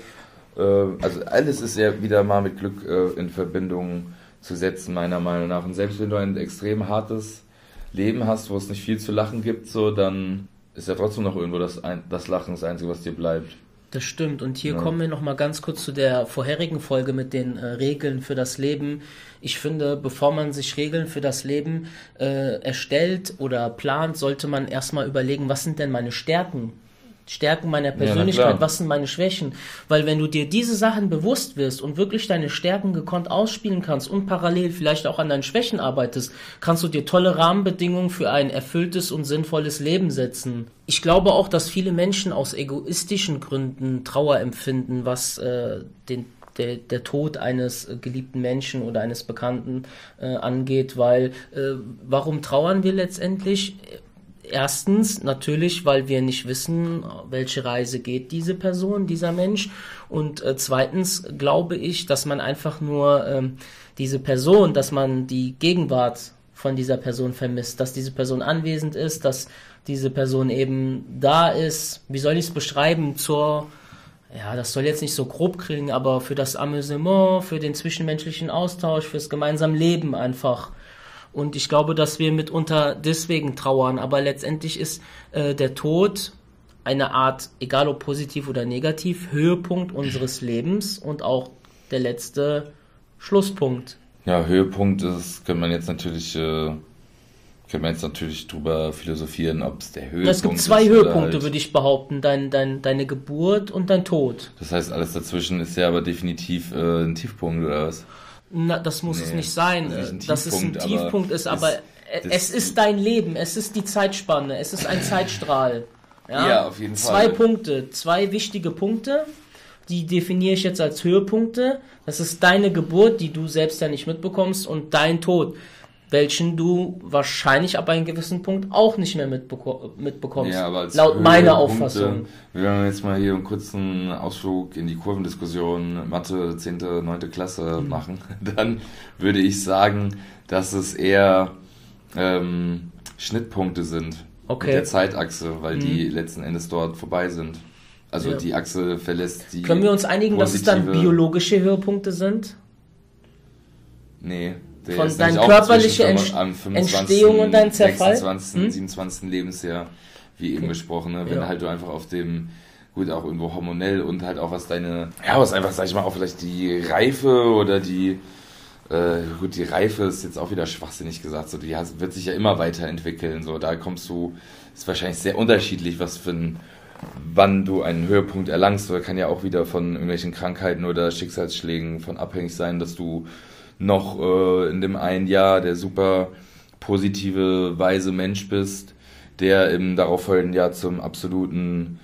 äh, also alles ist ja wieder mal mit Glück äh, in Verbindung zu setzen, meiner Meinung nach. Und selbst wenn du ein extrem hartes Leben hast, wo es nicht viel zu lachen gibt, so, dann ist ja trotzdem noch irgendwo das, ein, das Lachen das Einzige, was dir bleibt. Das stimmt. Und hier ja. kommen wir nochmal ganz kurz zu der vorherigen Folge mit den äh, Regeln für das Leben. Ich finde, bevor man sich Regeln für das Leben äh, erstellt oder plant, sollte man erstmal überlegen, was sind denn meine Stärken? Stärken meiner Persönlichkeit, ja, was sind meine Schwächen. Weil wenn du dir diese Sachen bewusst wirst und wirklich deine Stärken gekonnt ausspielen kannst und parallel vielleicht auch an deinen Schwächen arbeitest, kannst du dir tolle Rahmenbedingungen für ein erfülltes und sinnvolles Leben setzen. Ich glaube auch, dass viele Menschen aus egoistischen Gründen Trauer empfinden, was äh, den der, der Tod eines geliebten Menschen oder eines Bekannten äh, angeht, weil äh, warum trauern wir letztendlich? Erstens natürlich, weil wir nicht wissen, welche Reise geht diese Person, dieser Mensch. Und äh, zweitens glaube ich, dass man einfach nur ähm, diese Person, dass man die Gegenwart von dieser Person vermisst, dass diese Person anwesend ist, dass diese Person eben da ist. Wie soll ich es beschreiben? Zur, ja, das soll jetzt nicht so grob kriegen, aber für das Amüsement, für den zwischenmenschlichen Austausch, fürs gemeinsame Leben einfach. Und ich glaube, dass wir mitunter deswegen trauern. Aber letztendlich ist äh, der Tod eine Art, egal ob positiv oder negativ, Höhepunkt unseres Lebens und auch der letzte Schlusspunkt. Ja, Höhepunkt ist, könnte man jetzt natürlich, äh, könnte man jetzt natürlich drüber philosophieren, ob es der Höhepunkt ist. Es gibt zwei Höhepunkte, halt würde ich behaupten, dein, dein, deine Geburt und dein Tod. Das heißt, alles dazwischen ist ja aber definitiv äh, ein Tiefpunkt oder was? Na, das muss nee, es nicht sein, dass es ein Tiefpunkt ist, aber es ist dein Leben, es ist die Zeitspanne, es ist ein Zeitstrahl. Ja, ja auf jeden Fall. Zwei Punkte, zwei wichtige Punkte, die definiere ich jetzt als Höhepunkte. Das ist deine Geburt, die du selbst ja nicht mitbekommst, und dein Tod welchen du wahrscheinlich ab einem gewissen Punkt auch nicht mehr mitbeko mitbekommst. Ja, aber laut meiner Auffassung. Wir werden jetzt mal hier einen kurzen Ausflug in die Kurvendiskussion Mathe 10., 9. Klasse mhm. machen. [LAUGHS] Dann würde ich sagen, dass es eher ähm, Schnittpunkte sind okay. mit der Zeitachse, weil mhm. die letzten Endes dort vorbei sind. Also ja. die Achse verlässt die. Können wir uns einigen, dass es dann biologische Höhepunkte sind? Nee, der von deiner körperlichen Ent Entstehung und dein Zerfall? 26, hm? 27. Lebensjahr, wie eben okay. besprochen, ne? wenn ja. halt du einfach auf dem gut auch irgendwo hormonell und halt auch was deine ja was einfach sag ich mal auch vielleicht die Reife oder die äh, gut, die Reife ist jetzt auch wieder schwachsinnig gesagt, so die wird sich ja immer weiterentwickeln, so da kommst du, ist wahrscheinlich sehr unterschiedlich, was für ein, wann du einen Höhepunkt erlangst, oder kann ja auch wieder von irgendwelchen Krankheiten oder Schicksalsschlägen von abhängig sein, dass du noch äh, in dem einen Jahr der super positive, weise Mensch bist, der im darauffolgenden Jahr zum absoluten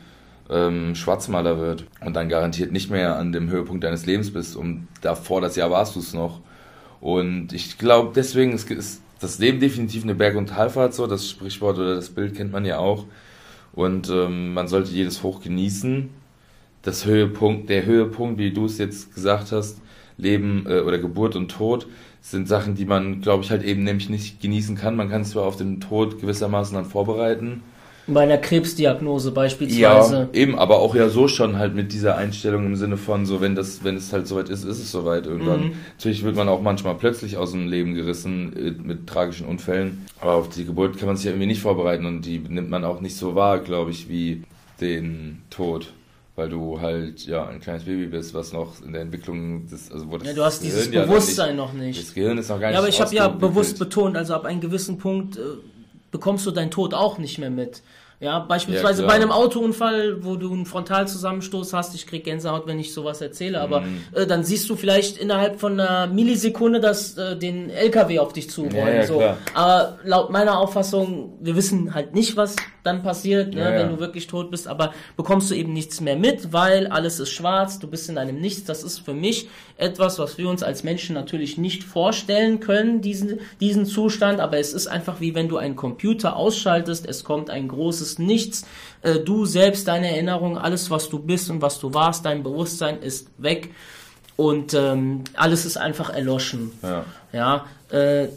ähm, Schwarzmaler wird und dann garantiert nicht mehr an dem Höhepunkt deines Lebens bist und davor das Jahr warst du es noch. Und ich glaube, deswegen ist, ist das Leben definitiv eine Berg- und Talfahrt so. Das Sprichwort oder das Bild kennt man ja auch. Und ähm, man sollte jedes Hoch genießen. Das Höhepunkt, der Höhepunkt, wie du es jetzt gesagt hast, Leben äh, oder Geburt und Tod, sind Sachen, die man, glaube ich, halt eben nämlich nicht genießen kann. Man kann sich zwar auf den Tod gewissermaßen dann vorbereiten, bei einer Krebsdiagnose beispielsweise. Ja, eben, aber auch ja so schon halt mit dieser Einstellung im Sinne von so, wenn das, wenn es halt soweit ist, ist es soweit irgendwann. Mhm. Natürlich wird man auch manchmal plötzlich aus dem Leben gerissen äh, mit tragischen Unfällen, aber auf die Geburt kann man sich ja irgendwie nicht vorbereiten und die nimmt man auch nicht so wahr, glaube ich, wie den Tod weil du halt ja ein kleines Baby bist, was noch in der Entwicklung des, also wo das ja, du hast Gehirn dieses Bewusstsein noch nicht, noch nicht, Das Gehirn ist noch gar nicht. Ja, aber ich habe ja bewusst betont, also ab einem gewissen Punkt äh, bekommst du deinen Tod auch nicht mehr mit. Ja, beispielsweise ja, bei einem Autounfall, wo du einen Frontalzusammenstoß hast, ich krieg Gänsehaut, wenn ich sowas erzähle, aber mhm. äh, dann siehst du vielleicht innerhalb von einer Millisekunde, dass äh, den LKW auf dich zu wollen. Ja, so. Aber laut meiner Auffassung, wir wissen halt nicht, was dann passiert, ne, wenn du wirklich tot bist, aber bekommst du eben nichts mehr mit, weil alles ist schwarz, du bist in einem Nichts. Das ist für mich etwas, was wir uns als Menschen natürlich nicht vorstellen können, diesen, diesen Zustand, aber es ist einfach wie wenn du einen Computer ausschaltest, es kommt ein großes Nichts, äh, du selbst, deine Erinnerung, alles, was du bist und was du warst, dein Bewusstsein ist weg. Und ähm, alles ist einfach erloschen. Ja, ja äh,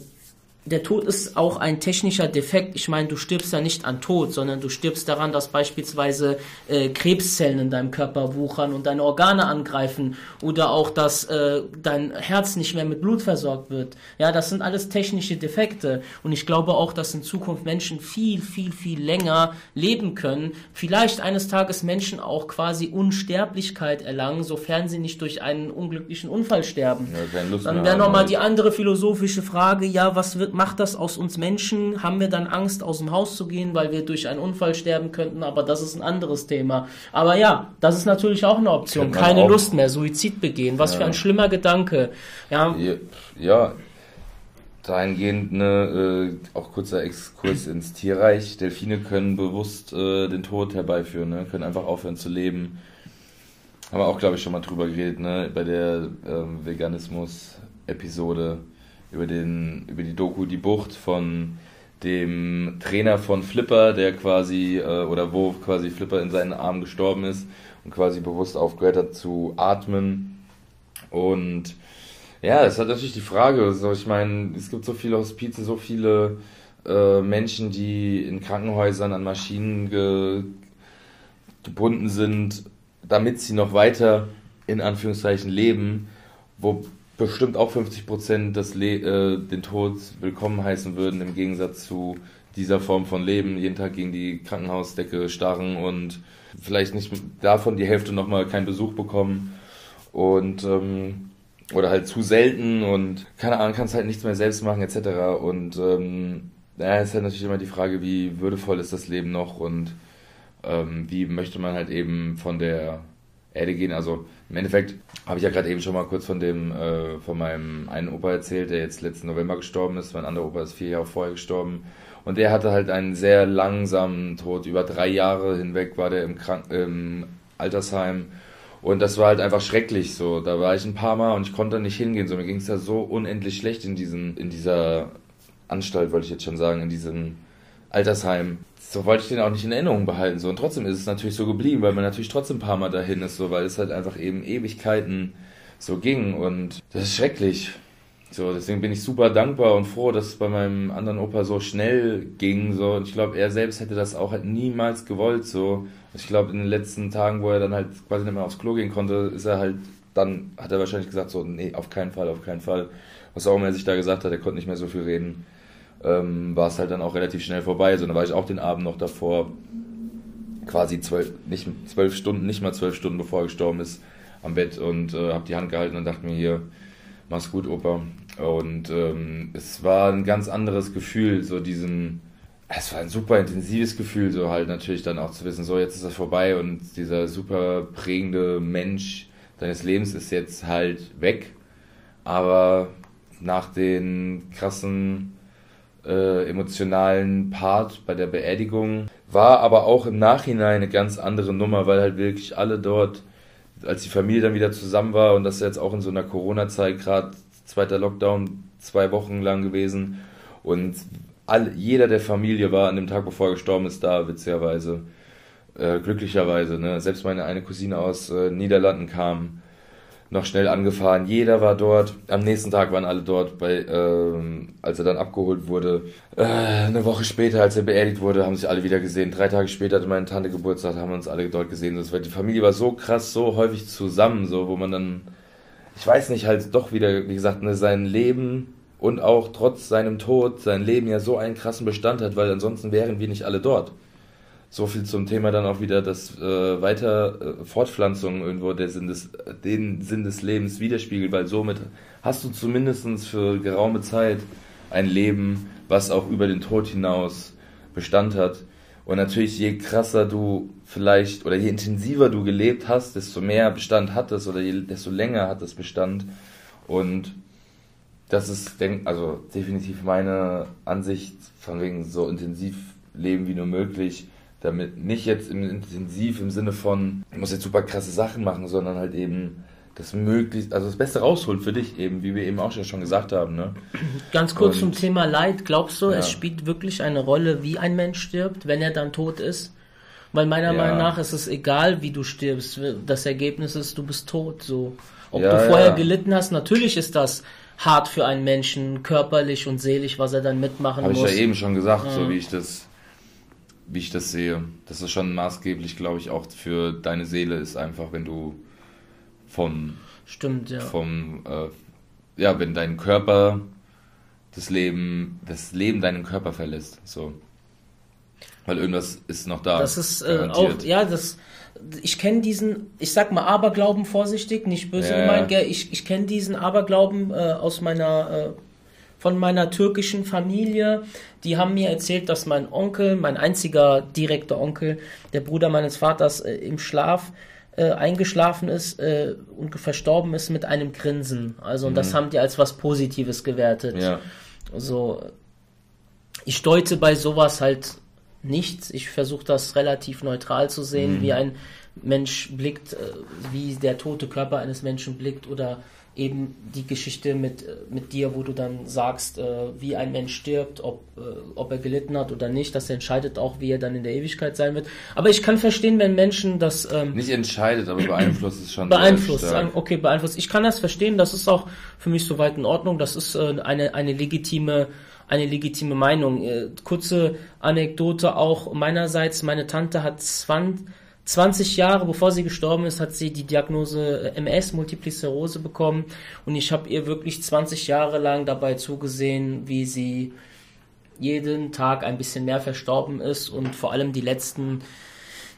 der Tod ist auch ein technischer Defekt. Ich meine, du stirbst ja nicht an Tod, sondern du stirbst daran, dass beispielsweise äh, Krebszellen in deinem Körper wuchern und deine Organe angreifen oder auch, dass äh, dein Herz nicht mehr mit Blut versorgt wird. Ja, das sind alles technische Defekte. Und ich glaube auch, dass in Zukunft Menschen viel, viel, viel länger leben können. Vielleicht eines Tages Menschen auch quasi Unsterblichkeit erlangen, sofern sie nicht durch einen unglücklichen Unfall sterben. Ja, Dann wäre nochmal die andere philosophische Frage, ja, was wird macht das aus uns Menschen? Haben wir dann Angst, aus dem Haus zu gehen, weil wir durch einen Unfall sterben könnten? Aber das ist ein anderes Thema. Aber ja, das ist natürlich auch eine Option. Keine Lust mehr, Suizid begehen. Was ja. für ein schlimmer Gedanke. Ja, ja, ja dahingehend ne, äh, auch kurzer Exkurs ins Tierreich. Delfine können bewusst äh, den Tod herbeiführen, ne? können einfach aufhören zu leben. Haben wir auch, glaube ich, schon mal drüber geredet, ne? bei der ähm, Veganismus-Episode über, den, über die Doku Die Bucht von dem Trainer von Flipper, der quasi, äh, oder wo quasi Flipper in seinen Armen gestorben ist und quasi bewusst aufgehört hat zu atmen. Und ja, es hat natürlich die Frage, so, ich meine, es gibt so viele Hospize, so viele äh, Menschen, die in Krankenhäusern an Maschinen ge gebunden sind, damit sie noch weiter in Anführungszeichen leben, wo bestimmt auch 50 Prozent äh, den Tod willkommen heißen würden, im Gegensatz zu dieser Form von Leben, jeden Tag gegen die Krankenhausdecke starren und vielleicht nicht davon die Hälfte nochmal keinen Besuch bekommen und ähm, oder halt zu selten und keine Ahnung, kannst halt nichts mehr selbst machen etc. Und ähm, ja, ist halt natürlich immer die Frage, wie würdevoll ist das Leben noch und ähm, wie möchte man halt eben von der Erde gehen. Also im Endeffekt habe ich ja gerade eben schon mal kurz von dem, äh, von meinem einen Opa erzählt, der jetzt letzten November gestorben ist. Mein anderer Opa ist vier Jahre vorher gestorben. Und der hatte halt einen sehr langsamen Tod. Über drei Jahre hinweg war der im, Krank im Altersheim. Und das war halt einfach schrecklich so. Da war ich ein paar Mal und ich konnte nicht hingehen. So, mir ging es da so unendlich schlecht in diesen, in dieser Anstalt, wollte ich jetzt schon sagen, in diesem Altersheim so wollte ich den auch nicht in Erinnerung behalten. So. Und trotzdem ist es natürlich so geblieben, weil man natürlich trotzdem ein paar Mal dahin ist, so, weil es halt einfach eben Ewigkeiten so ging. Und das ist schrecklich. So, deswegen bin ich super dankbar und froh, dass es bei meinem anderen Opa so schnell ging. So. Und ich glaube, er selbst hätte das auch halt niemals gewollt. So. Ich glaube, in den letzten Tagen, wo er dann halt quasi nicht mehr aufs Klo gehen konnte, ist er halt, dann hat er wahrscheinlich gesagt, so, nee, auf keinen Fall, auf keinen Fall. Was auch immer er sich da gesagt hat, er konnte nicht mehr so viel reden ähm, war es halt dann auch relativ schnell vorbei. So, dann war ich auch den Abend noch davor, quasi zwölf, nicht zwölf Stunden, nicht mal zwölf Stunden bevor er gestorben ist, am Bett und äh, habe die Hand gehalten und dachte mir hier, mach's gut, Opa. Und ähm, es war ein ganz anderes Gefühl, so diesen, es war ein super intensives Gefühl, so halt natürlich dann auch zu wissen, so jetzt ist das vorbei und dieser super prägende Mensch deines Lebens ist jetzt halt weg. Aber nach den krassen äh, emotionalen Part bei der Beerdigung war aber auch im Nachhinein eine ganz andere Nummer, weil halt wirklich alle dort, als die Familie dann wieder zusammen war und das jetzt auch in so einer Corona-Zeit gerade zweiter Lockdown zwei Wochen lang gewesen und all, jeder der Familie war an dem Tag, bevor er gestorben ist, da, witzigerweise. Äh, glücklicherweise, ne? Selbst meine eine Cousine aus äh, Niederlanden kam noch schnell angefahren. Jeder war dort. Am nächsten Tag waren alle dort, bei, ähm, als er dann abgeholt wurde. Äh, eine Woche später, als er beerdigt wurde, haben sich alle wieder gesehen. Drei Tage später hatte meine Tante Geburtstag, haben wir uns alle dort gesehen. Das war, die Familie war so krass, so häufig zusammen, so wo man dann, ich weiß nicht, halt doch wieder, wie gesagt, ne, sein Leben und auch trotz seinem Tod sein Leben ja so einen krassen Bestand hat, weil ansonsten wären wir nicht alle dort. So viel zum Thema dann auch wieder, dass äh, weiter äh, Fortpflanzung irgendwo der Sinn des, den Sinn des Lebens widerspiegelt, weil somit hast du zumindest für geraume Zeit ein Leben, was auch über den Tod hinaus Bestand hat. Und natürlich, je krasser du vielleicht oder je intensiver du gelebt hast, desto mehr Bestand hat es oder je, desto länger hat es Bestand. Und das ist, denk, also definitiv meine Ansicht, von wegen so intensiv leben wie nur möglich. Damit nicht jetzt im intensiv im Sinne von, ich muss jetzt super krasse Sachen machen, sondern halt eben das möglichst, also das Beste rausholt für dich eben, wie wir eben auch schon gesagt haben. Ne? Ganz kurz Und, zum Thema Leid. Glaubst du, ja. es spielt wirklich eine Rolle, wie ein Mensch stirbt, wenn er dann tot ist? Weil meiner ja. Meinung nach ist es egal, wie du stirbst. Das Ergebnis ist, du bist tot. So, ob ja, du vorher gelitten hast, natürlich ist das hart für einen Menschen, körperlich und seelisch, was er dann mitmachen Hab muss. Habe ich ja eben schon gesagt, so wie ich das, wie ich das sehe. Das ist schon maßgeblich, glaube ich, auch für deine Seele ist einfach, wenn du vom Stimmt, ja. Vom, äh, ja, wenn dein Körper das Leben, das Leben deinen Körper verlässt, so. Weil irgendwas ist noch da. Das ist äh, auch, ja, das, ich kenne diesen, ich sag mal Aberglauben vorsichtig, nicht böse ja. gemeint, gell? ich, ich kenne diesen Aberglauben äh, aus meiner, äh, von meiner türkischen Familie. Die haben mir erzählt, dass mein Onkel, mein einziger direkter Onkel, der Bruder meines Vaters, äh, im Schlaf äh, eingeschlafen ist äh, und verstorben ist mit einem Grinsen. Also, und mhm. das haben die als was Positives gewertet. Ja. Also, ich deute bei sowas halt nichts. Ich versuche das relativ neutral zu sehen, mhm. wie ein Mensch blickt, äh, wie der tote Körper eines Menschen blickt oder eben die Geschichte mit, äh, mit dir, wo du dann sagst, äh, wie ein Mensch stirbt, ob, ob er gelitten hat oder nicht. Das entscheidet auch, wie er dann in der Ewigkeit sein wird. Aber ich kann verstehen, wenn Menschen das... Ähm, nicht entscheidet, aber beeinflusst es schon. Beeinflusst, okay, beeinflusst. Ich kann das verstehen, das ist auch für mich soweit in Ordnung. Das ist eine, eine legitime eine legitime Meinung. Äh, kurze Anekdote auch meinerseits. Meine Tante hat 20, 20 Jahre bevor sie gestorben ist, hat sie die Diagnose äh, MS, Multiple Sklerose bekommen. Und ich habe ihr wirklich 20 Jahre lang dabei zugesehen, wie sie jeden Tag ein bisschen mehr verstorben ist und vor allem die letzten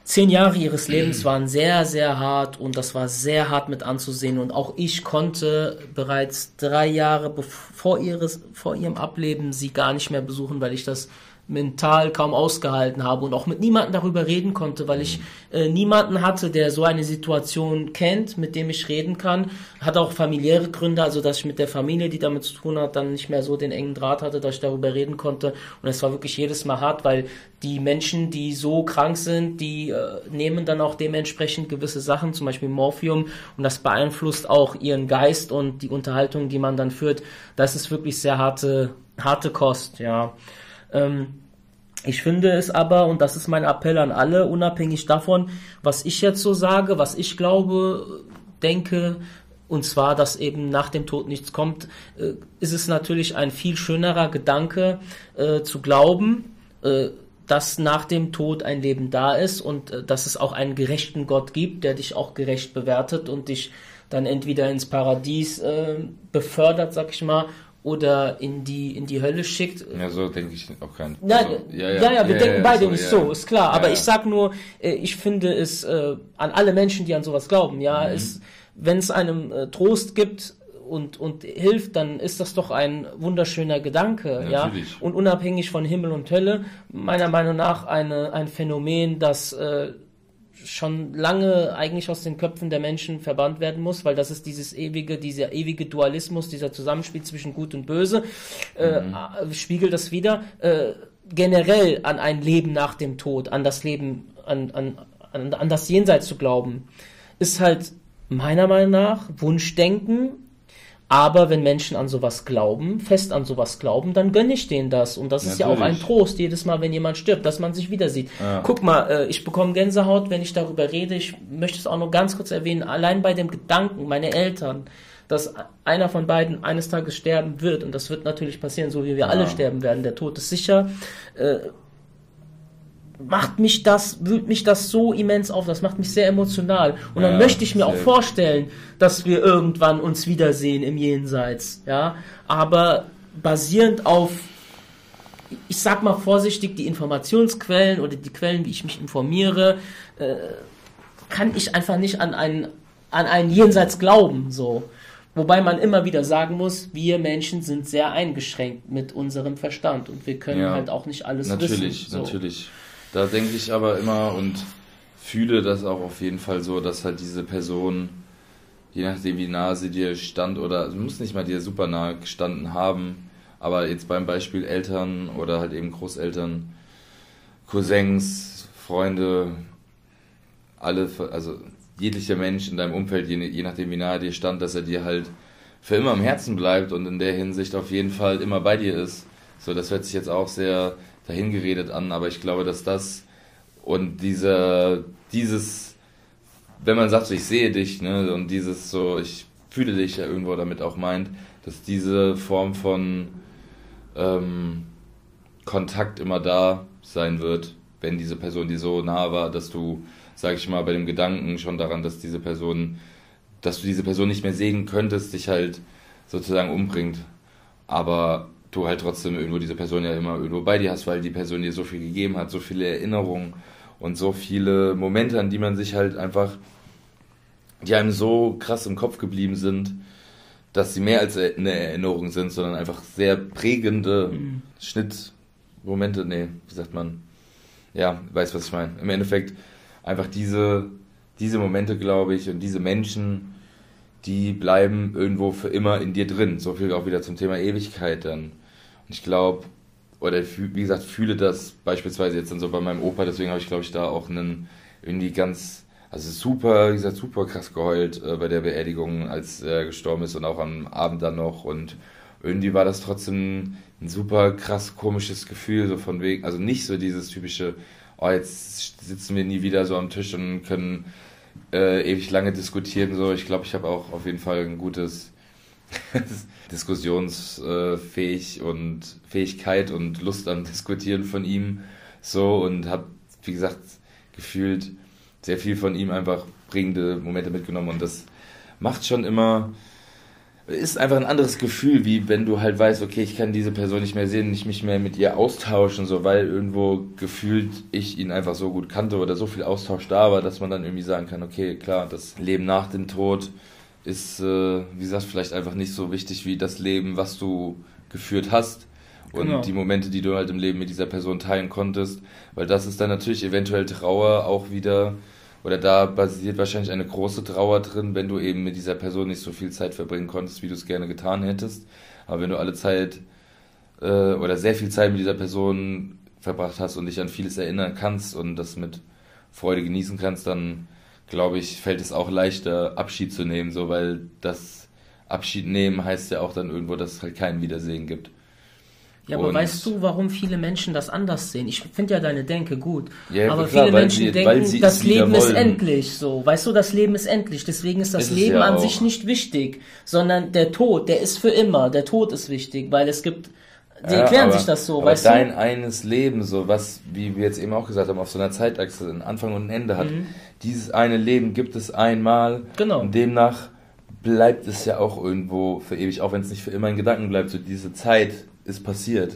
zehn Jahre ihres Lebens [CLEARS THROAT] waren sehr, sehr hart und das war sehr hart mit anzusehen. Und auch ich konnte bereits drei Jahre bevor ihres, vor ihrem Ableben sie gar nicht mehr besuchen, weil ich das mental kaum ausgehalten habe und auch mit niemandem darüber reden konnte, weil ich äh, niemanden hatte, der so eine Situation kennt, mit dem ich reden kann. Hat auch familiäre Gründe, also dass ich mit der Familie, die damit zu tun hat, dann nicht mehr so den engen Draht hatte, dass ich darüber reden konnte. Und es war wirklich jedes Mal hart, weil die Menschen, die so krank sind, die äh, nehmen dann auch dementsprechend gewisse Sachen, zum Beispiel Morphium, und das beeinflusst auch ihren Geist und die Unterhaltung, die man dann führt. Das ist wirklich sehr harte, harte Kost, ja. Ähm, ich finde es aber, und das ist mein Appell an alle, unabhängig davon, was ich jetzt so sage, was ich glaube, denke, und zwar, dass eben nach dem Tod nichts kommt, äh, ist es natürlich ein viel schönerer Gedanke äh, zu glauben, äh, dass nach dem Tod ein Leben da ist und äh, dass es auch einen gerechten Gott gibt, der dich auch gerecht bewertet und dich dann entweder ins Paradies äh, befördert, sag ich mal, oder in die in die Hölle schickt. Ja, so denke ich auch kein. Ja, also, ja, ja, ja, ja, wir ja, denken beide so, nicht so, ist klar. Aber ich sag nur, äh, ich finde es äh, an alle Menschen, die an sowas glauben, ja, mhm. wenn es einem äh, Trost gibt und, und hilft, dann ist das doch ein wunderschöner Gedanke, ja. Natürlich. Und unabhängig von Himmel und Hölle, meiner Meinung nach eine, ein Phänomen, das äh, schon lange eigentlich aus den Köpfen der Menschen verbannt werden muss, weil das ist dieses ewige, dieser ewige Dualismus, dieser Zusammenspiel zwischen Gut und Böse, äh, spiegelt das wieder. Äh, generell an ein Leben nach dem Tod, an das Leben, an, an, an, an das Jenseits zu glauben, ist halt meiner Meinung nach Wunschdenken. Aber wenn Menschen an sowas glauben, fest an sowas glauben, dann gönne ich denen das. Und das ist ja auch ein Natürlich. Trost jedes Mal, wenn jemand stirbt, dass man sich wieder sieht. Ja. Guck mal, äh, ich bekomme Gänsehaut, wenn ich darüber rede. Ich möchte es auch noch ganz kurz erwähnen. Allein bei dem Gedanken, meine Eltern, dass einer von beiden eines Tages sterben wird, und das wird natürlich passieren, so wie wir alle sterben werden, der Tod ist sicher, äh, macht mich das, wühlt mich das so immens auf, das macht mich sehr emotional. Und dann Ja, möchte ich mir auch vorstellen, dass wir irgendwann uns wiedersehen im Jenseits, ja. Aber basierend auf, ich sag mal vorsichtig, die Informationsquellen oder die Quellen, wie ich mich informiere, äh, kann ich einfach nicht an einen, an einen Jenseits glauben, so. Wobei man immer wieder sagen muss, wir Menschen sind sehr eingeschränkt mit unserem Verstand und wir können Ja, halt auch nicht alles Natürlich, wissen. so. natürlich. Da denke ich aber immer und fühle das auch auf jeden Fall so, dass halt diese Person, je nachdem wie nah sie dir stand oder sie muss nicht mal dir super nah gestanden haben, aber jetzt beim Beispiel Eltern oder halt eben Großeltern, Cousins, Freunde, alle, also jeglicher Mensch in deinem Umfeld, je, je nachdem wie nahe dir stand, dass er dir halt für immer im Herzen bleibt und in der Hinsicht auf jeden Fall immer bei dir ist. So, das hört sich jetzt auch sehr dahingeredet an, aber ich glaube, dass das und dieser, dieses, wenn man sagt, so, ich sehe dich, ne, und dieses so, ich fühle dich ja irgendwo damit auch meint, dass diese Form von ähm, Kontakt immer da sein wird, wenn diese Person dir so nah war, dass du, sag ich mal, bei dem Gedanken schon daran, dass diese Person, dass du diese Person nicht mehr sehen könntest, dich halt sozusagen umbringt. Aber du halt trotzdem irgendwo diese Person ja immer irgendwo bei dir hast, weil die Person dir so viel gegeben hat, so viele Erinnerungen und so viele Momente, an die man sich halt einfach, die einem so krass im Kopf geblieben sind, dass sie mehr als eine Erinnerung sind, sondern einfach sehr prägende Schnittmomente, nee, wie sagt man? Ja, weiß, was ich meine. Im Endeffekt einfach diese, diese Momente, glaube ich, und diese Menschen, die bleiben irgendwo für immer in dir drin. So viel auch wieder zum Thema Ewigkeit dann. Ich glaube, oder wie gesagt, fühle das beispielsweise jetzt dann so bei meinem Opa, deswegen habe ich, glaube ich, da auch einen irgendwie ganz, also super, wie gesagt, super krass geheult äh, bei der Beerdigung, als er gestorben ist und auch am Abend dann noch und irgendwie war das trotzdem ein super krass komisches Gefühl, so von wegen, also nicht so dieses typische, oh, jetzt sitzen wir nie wieder so am Tisch und können äh, ewig lange diskutieren, so. Ich glaube, ich habe auch auf jeden Fall ein gutes [LAUGHS] diskussionsfähig und Fähigkeit und Lust am Diskutieren von ihm so und habe, wie gesagt, gefühlt sehr viel von ihm einfach prägende Momente mitgenommen und das macht schon immer ist einfach ein anderes Gefühl, wie wenn du halt weißt, okay, ich kann diese Person nicht mehr sehen, nicht mich mehr mit ihr austauschen, so weil irgendwo gefühlt ich ihn einfach so gut kannte oder so viel Austausch da war, dass man dann irgendwie sagen kann, okay, klar, das Leben nach dem Tod ist, äh, wie gesagt, vielleicht einfach nicht so wichtig wie das Leben, was du geführt hast. Und Genau. die Momente, die du halt im Leben mit dieser Person teilen konntest, weil das ist dann natürlich eventuell Trauer auch wieder, oder da basiert wahrscheinlich eine große Trauer drin, wenn du eben mit dieser Person nicht so viel Zeit verbringen konntest, wie du es gerne getan hättest. Aber wenn du alle Zeit äh, oder sehr viel Zeit mit dieser Person verbracht hast und dich an vieles erinnern kannst und das mit Freude genießen kannst, dann glaube ich, fällt es auch leichter, Abschied zu nehmen, so weil das Abschied nehmen heißt ja auch dann irgendwo, dass es halt kein Wiedersehen gibt. Ja, aber Und- weißt du, warum viele Menschen das anders sehen? Ich finde ja deine Denke gut. Ja, aber klar, viele Menschen sie- denken, das Leben ist endlich so. Weißt du, das Leben ist endlich. Deswegen ist das Ist Leben ja an auch. sich nicht wichtig, sondern der Tod, der ist für immer. Der Tod ist wichtig, weil es gibt, die Ja, erklären aber- sich das so, aber weißt dein du? eines Leben, so was, wie wir jetzt eben auch gesagt haben, auf so einer Zeitachse einen Anfang und ein Ende hat. Dieses eine Leben gibt es einmal. Mhm. Genau. Und demnach bleibt es ja auch irgendwo für ewig, auch wenn es nicht für immer in Gedanken bleibt. So diese Zeit ist passiert.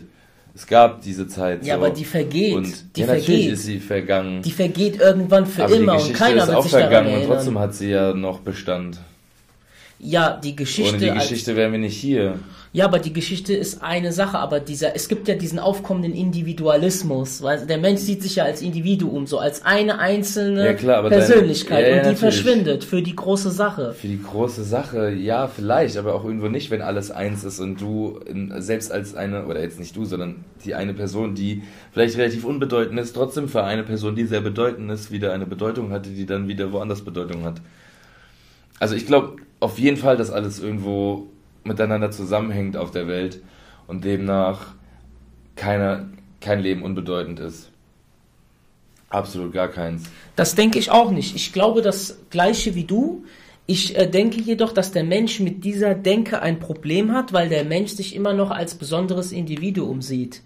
Es gab diese Zeit. Ja, so. aber die vergeht. Und die ja, natürlich vergeht. ist sie vergangen. die vergeht irgendwann für aber immer die und keiner ist wird auch sich daran vergangen und erinnern. trotzdem hat sie ja noch Bestand. Ja, die Geschichte. Ohne die Geschichte wären wir nicht hier. Ja, aber die Geschichte ist eine Sache, aber dieser, es gibt ja diesen aufkommenden Individualismus, weil der Mensch sieht sich ja als Individuum, so als eine einzelne Ja, klar, Persönlichkeit dein- ja, ja, und die natürlich. verschwindet für die große Sache. Für die große Sache, ja, vielleicht, aber auch irgendwo nicht, wenn alles eins ist und du selbst als eine, oder jetzt nicht du, sondern die eine Person, die vielleicht relativ unbedeutend ist, trotzdem für eine Person, die sehr bedeutend ist, wieder eine Bedeutung hatte, die dann wieder woanders Bedeutung hat. Also ich glaube auf jeden Fall, dass alles irgendwo miteinander zusammenhängt auf der Welt und demnach keiner, kein Leben unbedeutend ist. Absolut gar keins. Das denke ich auch nicht. Ich glaube das gleiche wie du. Ich äh, denke jedoch, dass der Mensch mit dieser Denke ein Problem hat, weil der Mensch sich immer noch als besonderes Individuum sieht.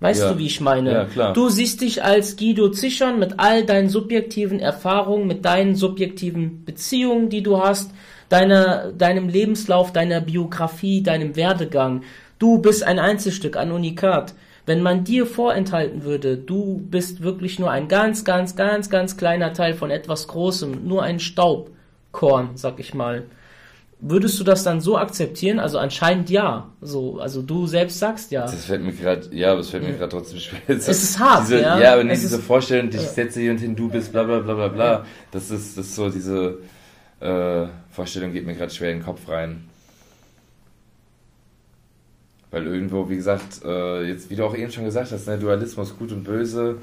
Weißt Ja. du, wie ich meine? Ja. Du siehst dich als Guido Zichern mit all deinen subjektiven Erfahrungen, mit deinen subjektiven Beziehungen, die du hast, deiner, deinem Lebenslauf, deiner Biografie, deinem Werdegang. Du bist ein Einzelstück, ein Unikat. Wenn man dir vorenthalten würde, du bist wirklich nur ein ganz, ganz, ganz, ganz kleiner Teil von etwas Großem, nur ein Staubkorn, sag ich mal. Würdest du das dann so akzeptieren? Also anscheinend ja. So, also du selbst sagst ja. Das fällt mir gerade, ja, aber es fällt mir gerade trotzdem schwer. Es ist hart, diese, ja. Ja, aber nee, Es diese ist- Vorstellung, ich setze hier und hin, du bist bla bla bla bla bla. Das ist, das ist so diese äh, Vorstellung geht mir gerade schwer in den Kopf rein. Weil irgendwo, wie gesagt, äh, jetzt, wie du auch eben schon gesagt hast, ne, Dualismus, gut und böse,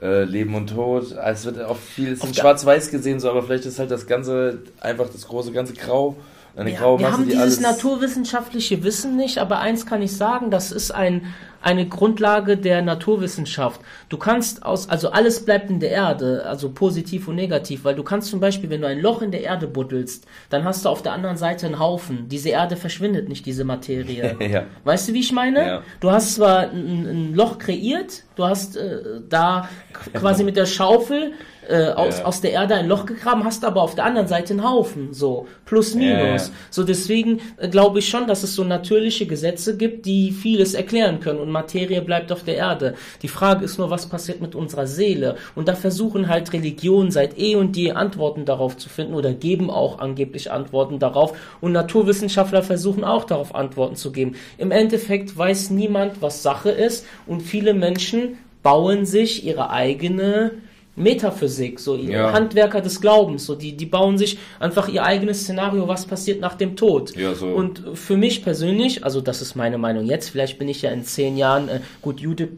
äh, Leben und Tod, es wird auch viel schwarz-weiß gesehen, so, aber vielleicht ist halt das Ganze, einfach das große ganze Grau, eine Ja, graue wir haben die dieses naturwissenschaftliche Wissen nicht, aber eins kann ich sagen, das ist ein, eine Grundlage der Naturwissenschaft. Du kannst aus, also alles bleibt in der Erde, also positiv und negativ, weil du kannst zum Beispiel, wenn du ein Loch in der Erde buddelst, dann hast du auf der anderen Seite einen Haufen. Diese Erde verschwindet nicht, diese Materie. [LAUGHS] ja. Weißt du, wie ich meine? Ja. Du hast zwar ein, ein Loch kreiert, du hast äh, da quasi mit der Schaufel äh, aus, Ja. aus der Erde ein Loch gegraben, hast aber auf der anderen Seite einen Haufen, so plus minus. ja. So deswegen äh, glaube ich schon, dass es so natürliche Gesetze gibt, die vieles erklären können und Materie bleibt auf der Erde. Die Frage ist nur, was passiert mit unserer Seele? Und da versuchen halt Religionen seit eh und je Antworten darauf zu finden oder geben auch angeblich Antworten darauf und Naturwissenschaftler versuchen auch darauf Antworten zu geben. Im Endeffekt weiß niemand, was Sache ist und viele Menschen bauen sich ihre eigene Metaphysik, so ihr Ja. Handwerker des Glaubens, so die, die bauen sich einfach ihr eigenes Szenario, was passiert nach dem Tod. Ja, so. Und für mich persönlich, also das ist meine Meinung jetzt, vielleicht bin ich ja in zehn Jahren, äh, gut, Jude,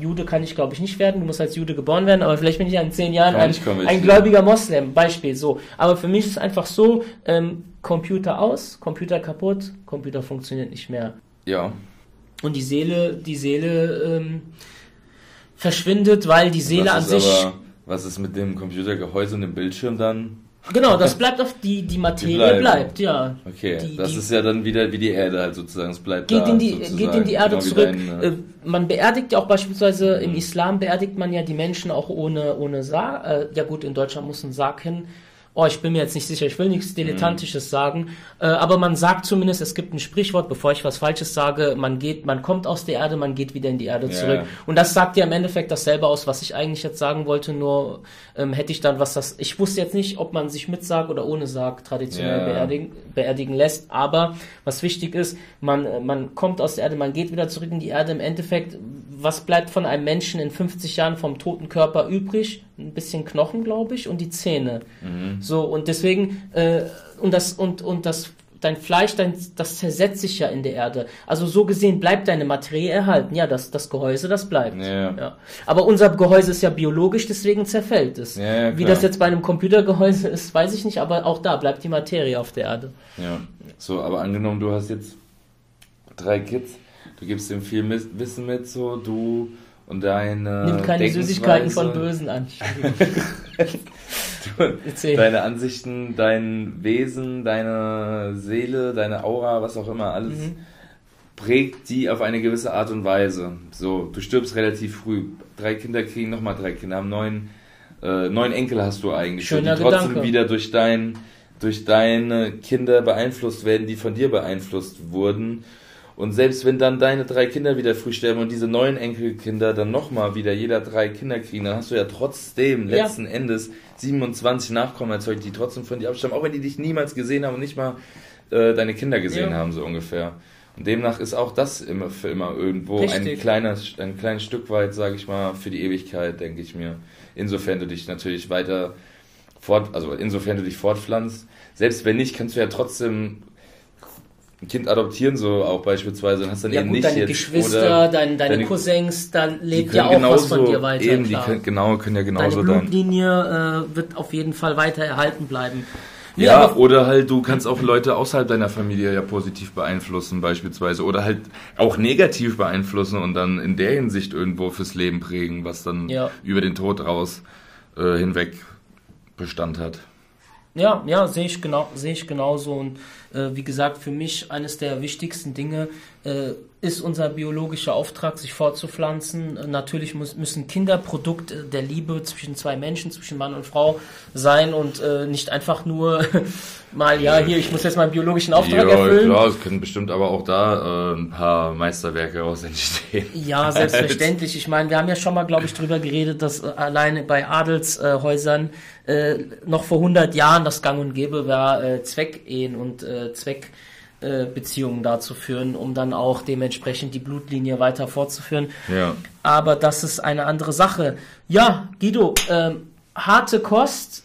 Jude kann ich glaube ich nicht werden, du musst als Jude geboren werden, aber vielleicht bin ich ja in zehn Jahren ein, ein gläubiger Moslem, Beispiel so. Aber für mich ist es einfach so, ähm, Computer aus, Computer kaputt, Computer funktioniert nicht mehr. Ja. Und die Seele, die Seele ähm, verschwindet, weil die Seele an sich... Aber, was ist mit dem Computergehäuse und dem Bildschirm dann? Genau, das [LAUGHS] bleibt auf die, die Materie bleibt. bleibt, ja. Okay, Die- das die- ist ja dann wieder wie die Erde halt sozusagen. Es bleibt Geht da in die, sozusagen. geht in die Erde Genau zurück. dein, äh, Äh, man beerdigt ja auch beispielsweise im Islam beerdigt man ja die Menschen auch ohne, ohne Sarg. Äh, ja gut, in Deutschland muss ein Sarg hin. Oh, ich bin mir jetzt nicht sicher, ich will nichts Dilettantisches sagen. Äh, aber man sagt zumindest, es gibt ein Sprichwort, bevor ich was Falsches sage, man geht, man kommt aus der Erde, man geht wieder in die Erde Ja, zurück. Und das sagt ja im Endeffekt dasselbe aus, was ich eigentlich jetzt sagen wollte, nur ähm, hätte ich dann was das. Ich wusste jetzt nicht, ob man sich mit Sarg oder ohne Sarg traditionell Ja. beerdigen, beerdigen lässt, aber was wichtig ist, man, äh, man kommt aus der Erde, man geht wieder zurück in die Erde. Im Endeffekt, was bleibt von einem Menschen in 50 Jahren vom toten Körper übrig? Ein bisschen Knochen, glaube ich, und die Zähne. So, und deswegen, äh, und das, und, und das, dein Fleisch, dein, das zersetzt sich ja in der Erde. Also so gesehen bleibt deine Materie erhalten. Ja, das, das Gehäuse, das bleibt. Ja. Ja. Aber unser Gehäuse ist ja biologisch, deswegen zerfällt es. Ja, ja, Wie das jetzt bei einem Computergehäuse ist, weiß ich nicht, aber auch da bleibt die Materie auf der Erde. Ja, so, aber angenommen, du hast jetzt drei Kids, du gibst dem viel Wissen mit, so, du und deine. Nimm keine Süßigkeiten von Bösen an. [LAUGHS] Du, deine Ansichten, dein Wesen, deine Seele, deine Aura, was auch immer, alles Mhm. prägt die auf eine gewisse Art und Weise. So, du stirbst relativ früh. Drei Kinder kriegen nochmal drei Kinder, haben neun, äh, neun Enkel hast du eigentlich, so, die trotzdem Gedanke. wieder durch dein, durch deine Kinder beeinflusst werden, die von dir beeinflusst wurden. Und selbst wenn dann deine drei Kinder wieder früh sterben und diese neuen Enkelkinder dann nochmal wieder jeder drei Kinder kriegen, dann hast du ja trotzdem Ja. letzten Endes 27 Nachkommen erzeugt, die trotzdem von dir abstammen, auch wenn die dich niemals gesehen haben und nicht mal äh, deine Kinder gesehen Ja. haben, so ungefähr. Und demnach ist auch das immer für immer irgendwo ein kleines, ein kleines Stück weit, sage ich mal, für die Ewigkeit, denke ich mir. Insofern du dich natürlich weiter fort, also insofern du dich fortpflanzt. Selbst wenn nicht, kannst du ja trotzdem ein Kind adoptieren, so auch beispielsweise, und hast dann Ja eben gut, nicht deine jetzt Geschwister, oder deine, deine, deine- Cousins, da die lebt ja auch was von dir weiter. Eben, klar. die können, genau, können ja Deine genauso dann. Blutlinie äh, wird auf jeden Fall weiter erhalten bleiben. Nee, Ja, oder halt du kannst auch Leute außerhalb deiner Familie ja positiv beeinflussen beispielsweise oder halt auch negativ beeinflussen und dann in der Hinsicht irgendwo fürs Leben prägen, was dann Ja. über den Tod raus äh, hinweg Bestand hat. Ja, ja, sehe ich genau, sehe ich genauso. Und äh, wie gesagt, für mich eines der wichtigsten Dinge äh, ist unser biologischer Auftrag, sich fortzupflanzen. Natürlich muss, müssen Kinder Produkt äh, der Liebe zwischen zwei Menschen, zwischen Mann und Frau sein und äh, nicht einfach nur [LAUGHS] mal, ja, hier, ich muss jetzt meinen biologischen Auftrag erfüllen. klar, es können bestimmt aber auch da äh, ein paar Meisterwerke raus entstehen. Ja, [LAUGHS] selbstverständlich. Ich meine, wir haben ja schon mal, glaube ich, drüber geredet, dass äh, alleine bei Adelshäusern äh, noch vor 100 Jahren das Gang und Gäbe war, äh, Zweckehen und äh, Zweckbeziehungen äh, Beziehungen da zu führen, um dann auch dementsprechend die Blutlinie weiter fortzuführen. Ja. Aber das ist eine andere Sache. Ja, Guido, ähm, harte Kost.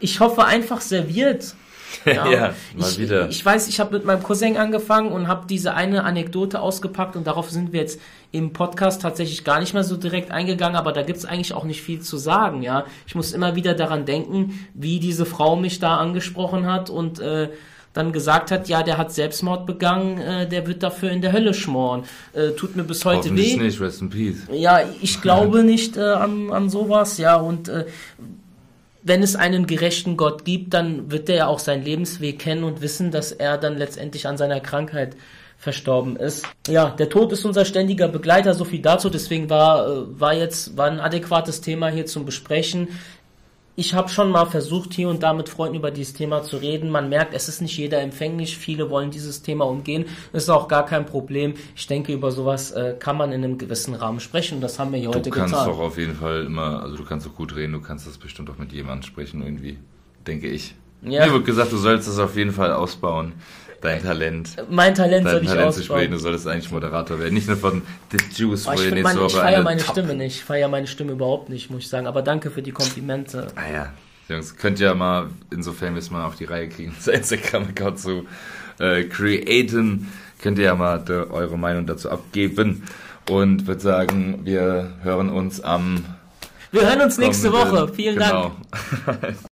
Ich hoffe einfach serviert. [LAUGHS] Ja, mal ich, wieder. Ich weiß, ich habe mit meinem Cousin angefangen und habe diese eine Anekdote ausgepackt und darauf sind wir jetzt im Podcast tatsächlich gar nicht mehr so direkt eingegangen, aber da gibt's eigentlich auch nicht viel zu sagen, ja. Ich muss immer wieder daran denken, wie diese Frau mich da angesprochen hat und äh, dann gesagt hat, ja, der hat Selbstmord begangen, äh, der wird dafür in der Hölle schmoren. Äh, tut mir bis heute weh. nicht, rest in peace. Ja, ich glaube [LAUGHS] nicht äh, an, an sowas, ja, und äh, wenn es einen gerechten Gott gibt, dann wird er ja auch seinen Lebensweg kennen und wissen, dass er dann letztendlich an seiner Krankheit verstorben ist. Ja, der Tod ist unser ständiger Begleiter, so viel dazu, deswegen war, äh, war jetzt, war ein adäquates Thema hier zum Besprechen. Ich habe schon mal versucht, hier und da mit Freunden über dieses Thema zu reden. Man merkt, es ist nicht jeder empfänglich. Viele wollen dieses Thema umgehen. Das ist auch gar kein Problem. Ich denke, über sowas äh, kann man in einem gewissen Rahmen sprechen. Und das haben wir hier Du heute kannst getan. doch auf jeden Fall immer, also du kannst doch gut reden, du kannst das bestimmt auch mit jemandem sprechen irgendwie, denke ich. Ja. Mir wird gesagt, du sollst das auf jeden Fall ausbauen, dein Talent. mein Talent soll Dein ich Talent zu sprechen, ausbauen. du solltest eigentlich Moderator werden. Nicht nur von The Juice, Oh, wo ich meine, ich Woche feiere eine meine Top- Stimme nicht. Ich feiere meine Stimme überhaupt nicht, muss ich sagen. Aber danke für die Komplimente. Ah ja, Jungs, könnt ihr ja mal, insofern wir es mal auf die Reihe kriegen, [LAUGHS] unser Instagram-Account zu äh, createn, könnt ihr ja mal de, eure Meinung dazu abgeben. Und würde sagen, wir hören uns am Wir hören uns nächste Woche. Vielen Dank. genau. [LAUGHS]